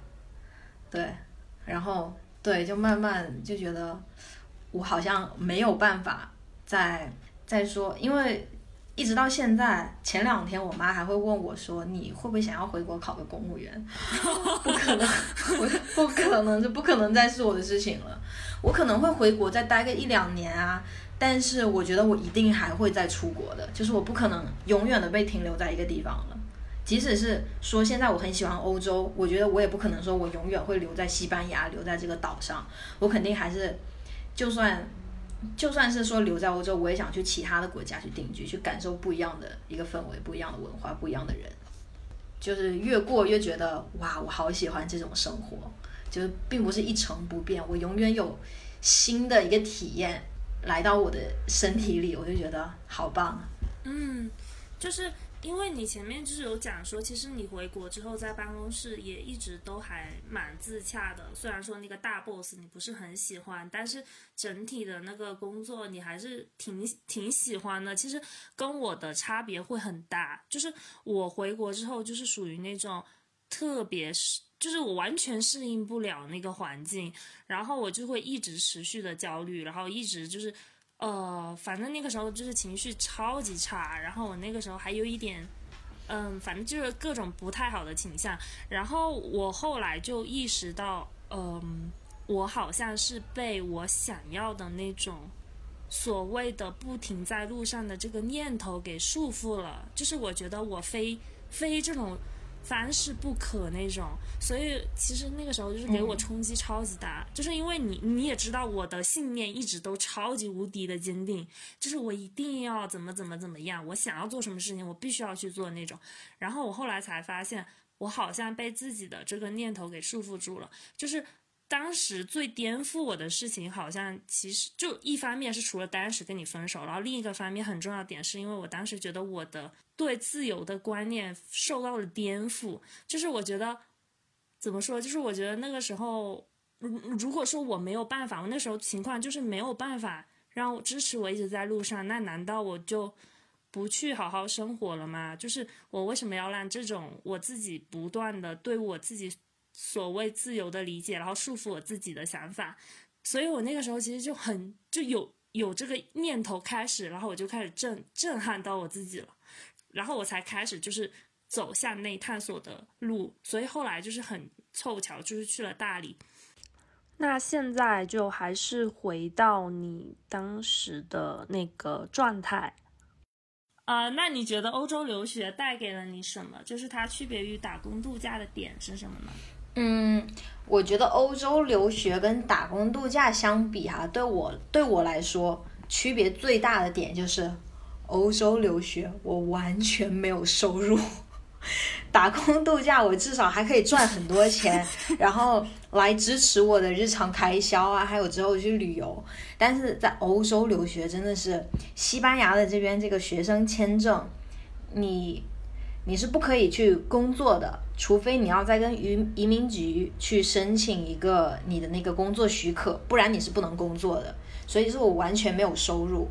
对，然后对，就慢慢就觉得我好像没有办法再再说，因为。一直到现在，前两天我妈还会问我说：“你会不会想要回国考个公务员？” 不可能，不不可能，这不可能再是我的事情了。我可能会回国再待个一两年啊，但是我觉得我一定还会再出国的，就是我不可能永远的被停留在一个地方了。即使是说现在我很喜欢欧洲，我觉得我也不可能说我永远会留在西班牙，留在这个岛上。我肯定还是，就算。就算是说留在欧洲，我也想去其他的国家去定居，去感受不一样的一个氛围、不一样的文化、不一样的人。就是越过越觉得哇，我好喜欢这种生活，就是并不是一成不变，我永远有新的一个体验来到我的身体里，我就觉得好棒。嗯，就是。因为你前面就是有讲说，其实你回国之后在办公室也一直都还蛮自洽的。虽然说那个大 boss 你不是很喜欢，但是整体的那个工作你还是挺挺喜欢的。其实跟我的差别会很大，就是我回国之后就是属于那种特别是，就是我完全适应不了那个环境，然后我就会一直持续的焦虑，然后一直就是。呃，反正那个时候就是情绪超级差，然后我那个时候还有一点，嗯，反正就是各种不太好的倾向。然后我后来就意识到，嗯，我好像是被我想要的那种所谓的不停在路上的这个念头给束缚了。就是我觉得我非非这种。凡事不可那种，所以其实那个时候就是给我冲击超级大，就是因为你你也知道我的信念一直都超级无敌的坚定，就是我一定要怎么怎么怎么样，我想要做什么事情，我必须要去做那种。然后我后来才发现，我好像被自己的这个念头给束缚住了，就是。当时最颠覆我的事情，好像其实就一方面是除了当时跟你分手，然后另一个方面很重要点，是因为我当时觉得我的对自由的观念受到了颠覆。就是我觉得怎么说，就是我觉得那个时候，如如果说我没有办法，我那时候情况就是没有办法让我支持我一直在路上，那难道我就不去好好生活了吗？就是我为什么要让这种我自己不断的对我自己。所谓自由的理解，然后束缚我自己的想法，所以我那个时候其实就很就有有这个念头开始，然后我就开始震震撼到我自己了，然后我才开始就是走向内探索的路，所以后来就是很凑巧，就是去了大理。那现在就还是回到你当时的那个状态啊？那你觉得欧洲留学带给了你什么？就是它区别于打工度假的点是什么呢？嗯，我觉得欧洲留学跟打工度假相比，哈，对我对我来说，区别最大的点就是，欧洲留学我完全没有收入，打工度假我至少还可以赚很多钱，然后来支持我的日常开销啊，还有之后去旅游。但是在欧洲留学真的是，西班牙的这边这个学生签证，你。你是不可以去工作的，除非你要再跟移移民局去申请一个你的那个工作许可，不然你是不能工作的。所以是我完全没有收入，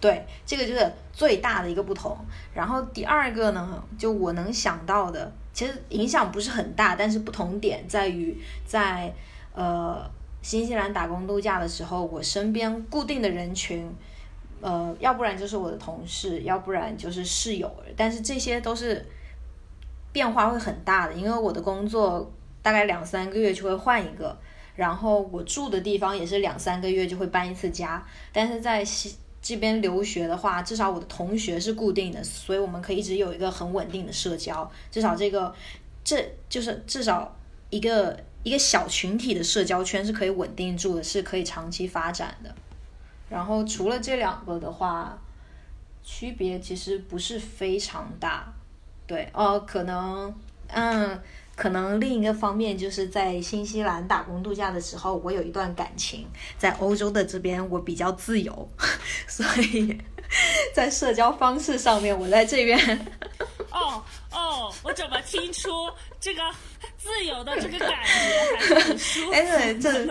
对，这个就是最大的一个不同。然后第二个呢，就我能想到的，其实影响不是很大，但是不同点在于，在呃新西兰打工度假的时候，我身边固定的人群。呃，要不然就是我的同事，要不然就是室友，但是这些都是变化会很大的，因为我的工作大概两三个月就会换一个，然后我住的地方也是两三个月就会搬一次家。但是在西这边留学的话，至少我的同学是固定的，所以我们可以一直有一个很稳定的社交，至少这个这就是至少一个一个小群体的社交圈是可以稳定住的，是可以长期发展的。然后除了这两个的话，区别其实不是非常大。对，哦，可能，嗯。可能另一个方面就是在新西兰打工度假的时候，我有一段感情，在欧洲的这边我比较自由，所以在社交方式上面，我在这边。哦哦，我怎么听出这个自由的这个感觉还是很舒服？哎，这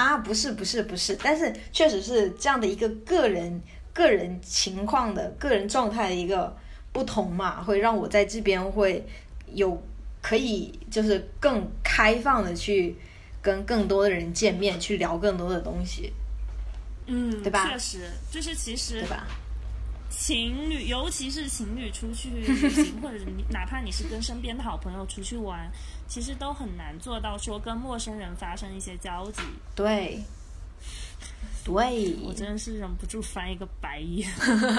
啊，不是不是不是，但是确实是这样的一个个人个人情况的个人状态的一个不同嘛，会让我在这边会。有可以就是更开放的去跟更多的人见面，去聊更多的东西，嗯，对吧？确实，就是其实，对吧？情侣，尤其是情侣出去旅行，或者你哪怕你是跟身边的好朋友出去玩，其实都很难做到说跟陌生人发生一些交集。对。对，我真的是忍不住翻一个白眼。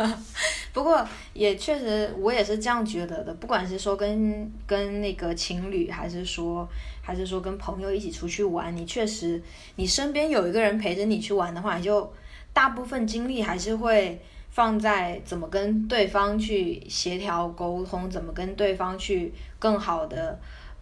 不过也确实，我也是这样觉得的。不管是说跟跟那个情侣，还是说还是说跟朋友一起出去玩，你确实你身边有一个人陪着你去玩的话，你就大部分精力还是会放在怎么跟对方去协调沟通，怎么跟对方去更好的。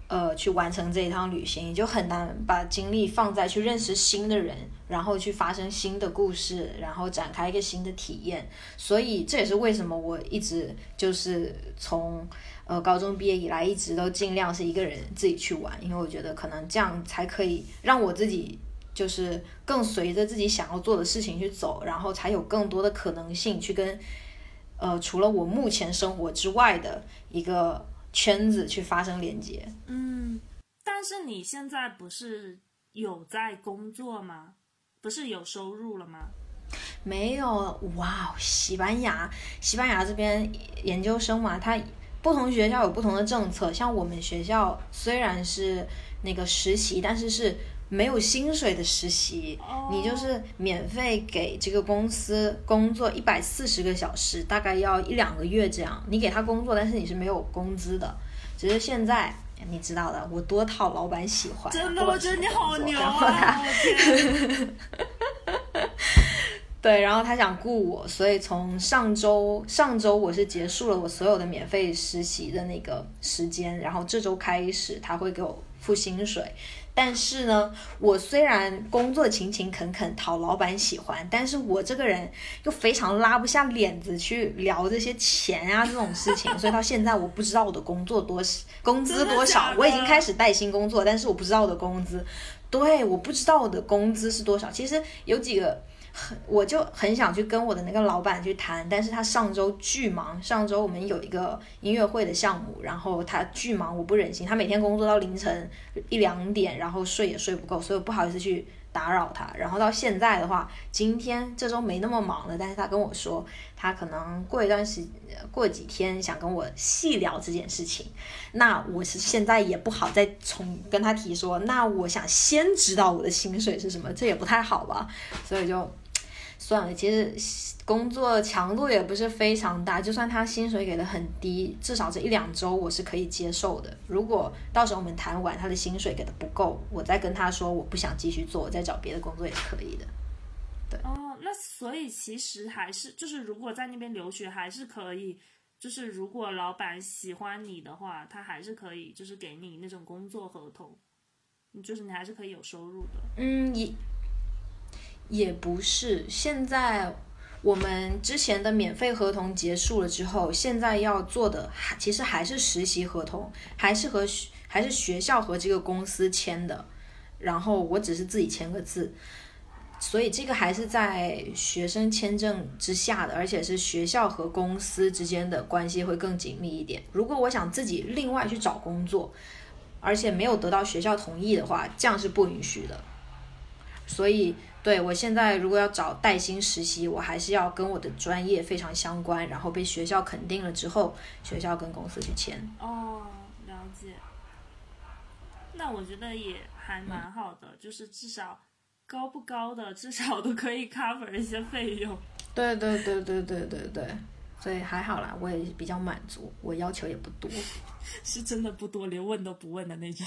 呃，去完成这一趟旅行，你就很难把精力放在去认识新的人，然后去发生新的故事，然后展开一个新的体验。所以这也是为什么我一直就是从呃高中毕业以来，一直都尽量是一个人自己去玩，因为我觉得可能这样才可以让我自己就是更随着自己想要做的事情去走，然后才有更多的可能性去跟呃除了我目前生活之外的一个。圈子去发生连接，嗯，但是你现在不是有在工作吗？不是有收入了吗？没有，哇，西班牙，西班牙这边研究生嘛，他不同学校有不同的政策，像我们学校虽然是那个实习，但是是。没有薪水的实习，你就是免费给这个公司工作一百四十个小时，大概要一两个月这样。你给他工作，但是你是没有工资的。只是现在你知道的，我多讨老板喜欢。真的，我觉得你好牛啊！对，然后他想雇我，所以从上周上周我是结束了我所有的免费实习的那个时间，然后这周开始他会给我付薪水。但是呢，我虽然工作勤勤恳恳，讨老板喜欢，但是我这个人又非常拉不下脸子去聊这些钱啊这种事情，所以到现在我不知道我的工作多工资多少，我已经开始带薪工作，但是我不知道我的工资，对，我不知道我的工资是多少。其实有几个。很我就很想去跟我的那个老板去谈，但是他上周巨忙，上周我们有一个音乐会的项目，然后他巨忙，我不忍心，他每天工作到凌晨一两点，然后睡也睡不够，所以我不好意思去打扰他。然后到现在的话，今天这周没那么忙了，但是他跟我说，他可能过一段时，过几天想跟我细聊这件事情。那我是现在也不好再从跟他提说，那我想先知道我的薪水是什么，这也不太好吧，所以就。算了，其实工作强度也不是非常大，就算他薪水给的很低，至少这一两周我是可以接受的。如果到时候我们谈完他的薪水给的不够，我再跟他说我不想继续做，我再找别的工作也可以的。对。哦，那所以其实还是就是，如果在那边留学还是可以，就是如果老板喜欢你的话，他还是可以就是给你那种工作合同，就是你还是可以有收入的。嗯，也。也不是，现在我们之前的免费合同结束了之后，现在要做的还其实还是实习合同，还是和还是学校和这个公司签的，然后我只是自己签个字，所以这个还是在学生签证之下的，而且是学校和公司之间的关系会更紧密一点。如果我想自己另外去找工作，而且没有得到学校同意的话，这样是不允许的，所以。对我现在如果要找带薪实习，我还是要跟我的专业非常相关，然后被学校肯定了之后，学校跟公司去签。哦，了解。那我觉得也还蛮好的，就是至少高不高的，至少都可以 cover 一些费用。对对对对对对对，所以还好啦，我也比较满足，我要求也不多。是真的不多，连问都不问的那种。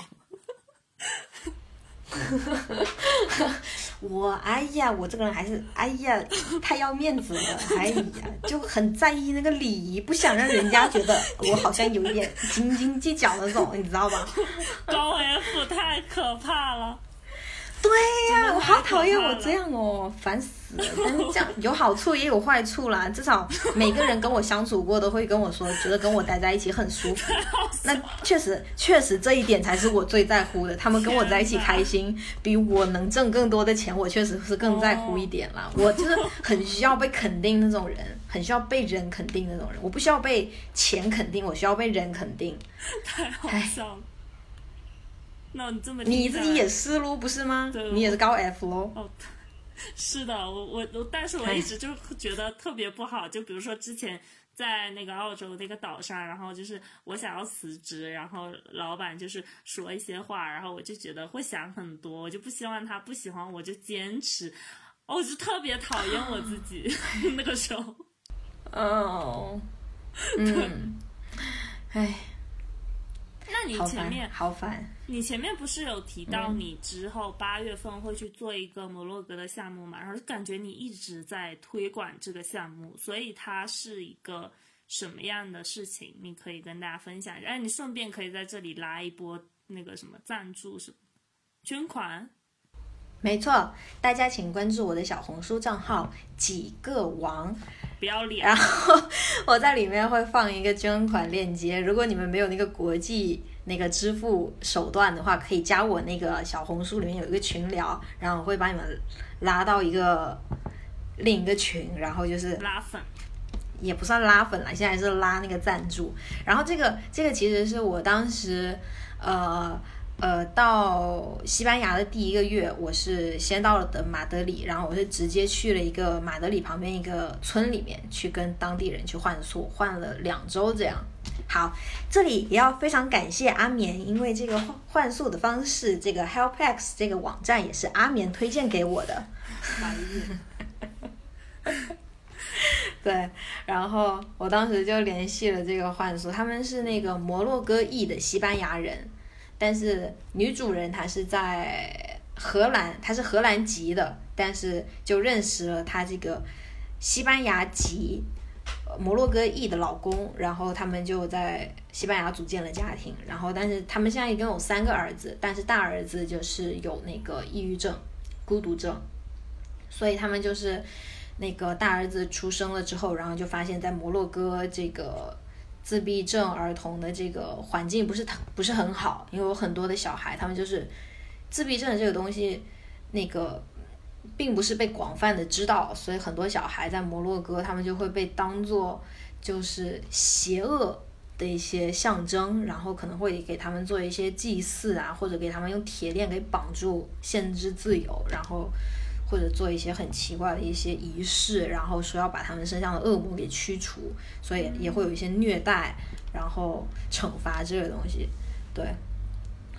我哎呀，我这个人还是哎呀，太要面子了，哎呀，就很在意那个礼仪，不想让人家觉得我好像有一点斤斤计较那种，你知道吧？高 F 太可怕了。对呀，我好讨厌我这样哦，烦死了。但是这样有好处也有坏处啦，至少每个人跟我相处过都会跟我说，觉得跟我待在一起很舒服。那确实，确实这一点才是我最在乎的。他们跟我在一起开心，比我能挣更多的钱，我确实是更在乎一点啦。我就是很需要被肯定那种人，很需要被人肯定那种人。我不需要被钱肯定，我需要被人肯定。太好笑了。那你这么你自己也是喽，不是吗？你也是高 F 喽。哦，是的，我我我，但是我一直就觉得特别不好。就比如说之前在那个澳洲那个岛上，然后就是我想要辞职，然后老板就是说一些话，然后我就觉得会想很多，我就不希望他不喜欢我就坚持，我就特别讨厌我自己 那个时候。哦，嗯，唉。那你前面好烦，你前面不是有提到你之后八月份会去做一个摩洛哥的项目嘛？然后感觉你一直在推广这个项目，所以它是一个什么样的事情？你可以跟大家分享一下。哎，你顺便可以在这里拉一波那个什么赞助什么捐款。没错，大家请关注我的小红书账号几个王。不要脸。然后我在里面会放一个捐款链接，如果你们没有那个国际那个支付手段的话，可以加我那个小红书里面有一个群聊，然后我会把你们拉到一个另一个群，然后就是拉粉，也不算拉粉了，现在是拉那个赞助。然后这个这个其实是我当时呃。呃，到西班牙的第一个月，我是先到了的马德里，然后我是直接去了一个马德里旁边一个村里面去跟当地人去换宿，换了两周这样。好，这里也要非常感谢阿棉，因为这个换换宿的方式，这个 HelpX 这个网站也是阿棉推荐给我的。对，然后我当时就联系了这个换宿，他们是那个摩洛哥裔的西班牙人。但是女主人她是在荷兰，她是荷兰籍的，但是就认识了她这个西班牙籍摩洛哥裔的老公，然后他们就在西班牙组建了家庭。然后，但是他们现在一共有三个儿子，但是大儿子就是有那个抑郁症、孤独症，所以他们就是那个大儿子出生了之后，然后就发现，在摩洛哥这个。自闭症儿童的这个环境不是很不是很好，因为有很多的小孩，他们就是自闭症这个东西，那个并不是被广泛的知道，所以很多小孩在摩洛哥，他们就会被当做就是邪恶的一些象征，然后可能会给他们做一些祭祀啊，或者给他们用铁链给绑住，限制自由，然后。或者做一些很奇怪的一些仪式，然后说要把他们身上的恶魔给驱除，所以也会有一些虐待，然后惩罚这个东西。对，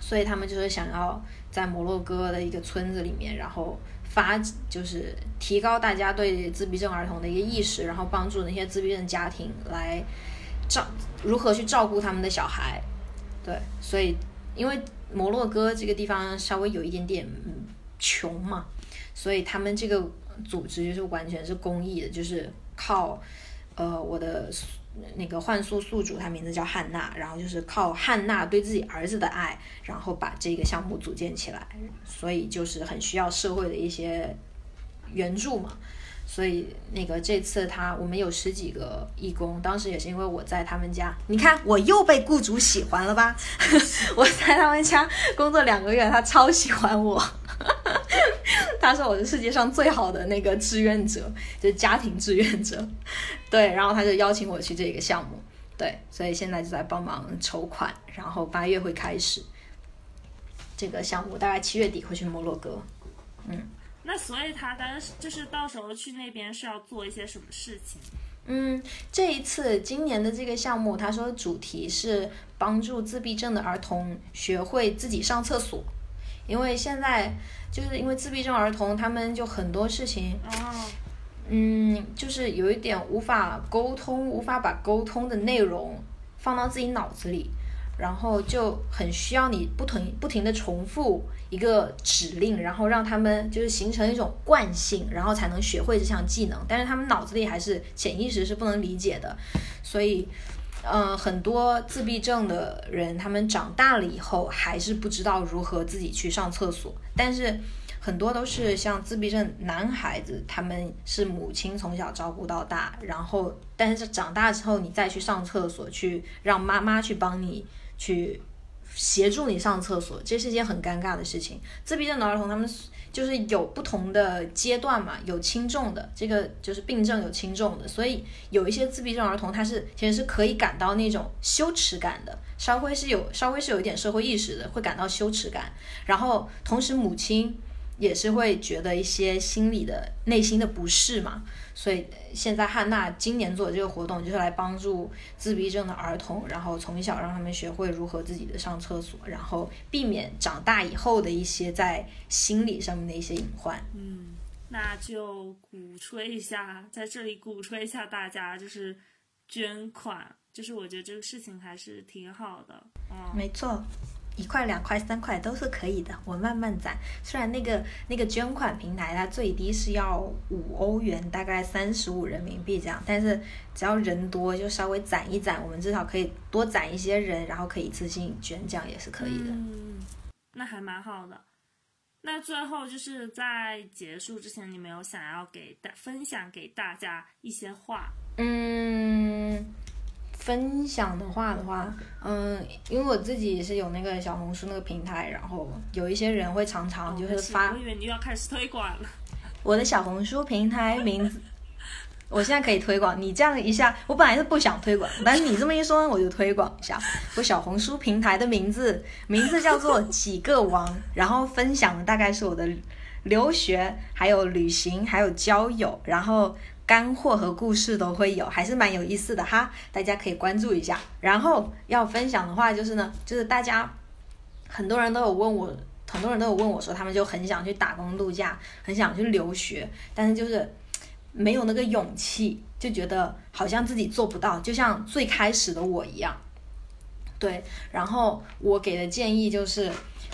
所以他们就是想要在摩洛哥的一个村子里面，然后发就是提高大家对自闭症儿童的一个意识，然后帮助那些自闭症家庭来照如何去照顾他们的小孩。对，所以因为摩洛哥这个地方稍微有一点点穷嘛。所以他们这个组织就是完全是公益的，就是靠，呃，我的那个幻宿宿主，他名字叫汉娜，然后就是靠汉娜对自己儿子的爱，然后把这个项目组建起来，所以就是很需要社会的一些援助嘛。所以那个这次他我们有十几个义工，当时也是因为我在他们家，你看我又被雇主喜欢了吧？我在他们家工作两个月，他超喜欢我。他是我是世界上最好的那个志愿者，就是家庭志愿者，对，然后他就邀请我去这个项目，对，所以现在就在帮忙筹款，然后八月会开始这个项目，大概七月底会去摩洛哥，嗯，那所以他当时就是到时候去那边是要做一些什么事情？嗯，这一次今年的这个项目，他说主题是帮助自闭症的儿童学会自己上厕所。因为现在就是因为自闭症儿童，他们就很多事情，嗯，就是有一点无法沟通，无法把沟通的内容放到自己脑子里，然后就很需要你不停不停的重复一个指令，然后让他们就是形成一种惯性，然后才能学会这项技能。但是他们脑子里还是潜意识是不能理解的，所以。嗯，很多自闭症的人，他们长大了以后还是不知道如何自己去上厕所。但是很多都是像自闭症男孩子，他们是母亲从小照顾到大，然后但是长大之后你再去上厕所，去让妈妈去帮你去协助你上厕所，这是件很尴尬的事情。自闭症的儿童他们。就是有不同的阶段嘛，有轻重的，这个就是病症有轻重的，所以有一些自闭症儿童他是其实是可以感到那种羞耻感的，稍微是有稍微是有一点社会意识的，会感到羞耻感，然后同时母亲。也是会觉得一些心理的内心的不适嘛，所以现在汉娜今年做的这个活动就是来帮助自闭症的儿童，然后从小让他们学会如何自己的上厕所，然后避免长大以后的一些在心理上面的一些隐患。嗯，那就鼓吹一下，在这里鼓吹一下大家就是捐款，就是我觉得这个事情还是挺好的。嗯，没错。一块、两块、三块都是可以的，我慢慢攒。虽然那个那个捐款平台它最低是要五欧元，大概三十五人民币这样，但是只要人多，就稍微攒一攒，我们至少可以多攒一些人，然后可以一次性捐，这样也是可以的。嗯，那还蛮好的。那最后就是在结束之前，你没有想要给大分享给大家一些话？嗯。分享的话的话，嗯，因为我自己也是有那个小红书那个平台，然后有一些人会常常就是发。我以为你要开始推广了。我的小红书平台名字，我现在可以推广。你这样一下，我本来是不想推广，但是你这么一说，我就推广一下。我小红书平台的名字，名字叫做几个王，然后分享的大概是我的留学，还有旅行，还有交友，然后。干货和故事都会有，还是蛮有意思的哈，大家可以关注一下。然后要分享的话就是呢，就是大家很多人都有问我，很多人都有问我说，他们就很想去打工度假，很想去留学，但是就是没有那个勇气，就觉得好像自己做不到，就像最开始的我一样。对，然后我给的建议就是，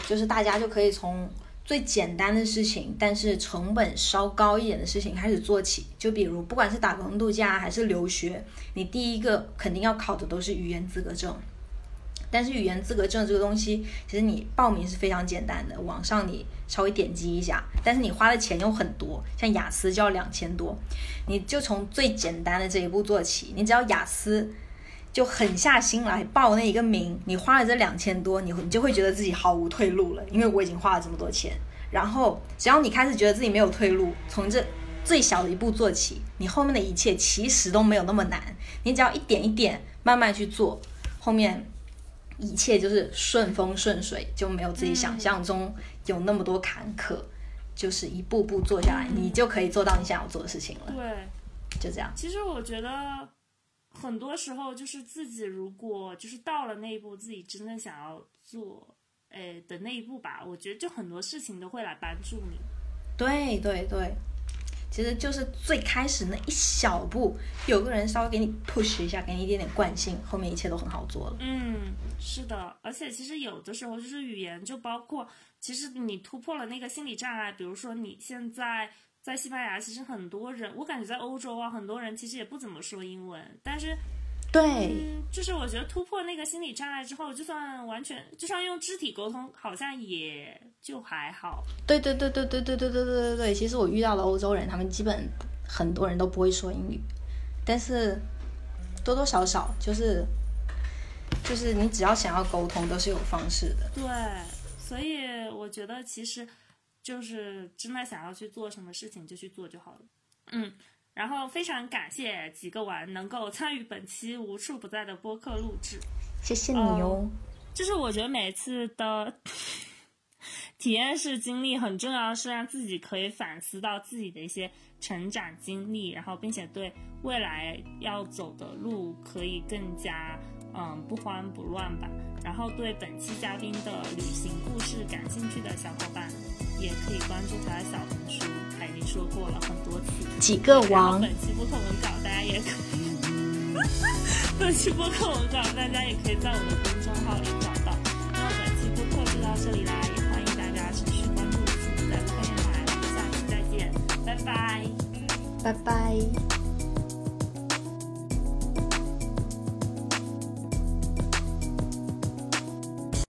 就是大家就可以从。最简单的事情，但是成本稍高一点的事情开始做起。就比如，不管是打工度假还是留学，你第一个肯定要考的都是语言资格证。但是语言资格证这个东西，其实你报名是非常简单的，网上你稍微点击一下。但是你花的钱又很多，像雅思就要两千多。你就从最简单的这一步做起，你只要雅思。就狠下心来报那一个名，你花了这两千多，你你就会觉得自己毫无退路了，因为我已经花了这么多钱。然后只要你开始觉得自己没有退路，从这最小的一步做起，你后面的一切其实都没有那么难。你只要一点一点慢慢去做，后面一切就是顺风顺水，就没有自己想象中有那么多坎坷，就是一步步做下来，你就可以做到你想要做的事情了。对，就这样。其实我觉得。很多时候就是自己如果就是到了那一步，自己真的想要做，诶的那一步吧，我觉得就很多事情都会来帮助你。对对对，其实就是最开始那一小步，有个人稍微给你 push 一下，给你一点点惯性，后面一切都很好做了。嗯，是的，而且其实有的时候就是语言，就包括其实你突破了那个心理障碍，比如说你现在。在西班牙，其实很多人，我感觉在欧洲啊，很多人其实也不怎么说英文。但是，对，就是我觉得突破那个心理障碍之后，就算完全就算用肢体沟通，好像也就还好。对对对对对对对对对对对。其实我遇到的欧洲人，他们基本很多人都不会说英语，但是多多少少就是就是你只要想要沟通，都是有方式的。对，所以我觉得其实。就是真的想要去做什么事情就去做就好了，嗯，然后非常感谢几个玩能够参与本期无处不在的播客录制，谢谢你哦。就是我觉得每次的体验式经历很重要，是让自己可以反思到自己的一些成长经历，然后并且对未来要走的路可以更加嗯不慌不乱吧。然后对本期嘉宾的旅行故事感兴趣的小伙伴。也可以关注他的小红书，他已经说过了很多次。几个王？本期播客文稿大家也可以，本期播客文稿大家也可以在我的公众号里找到。那本期播客就到这里啦，也欢迎大家持续关注我们的科研台，下期再见，拜拜，拜拜。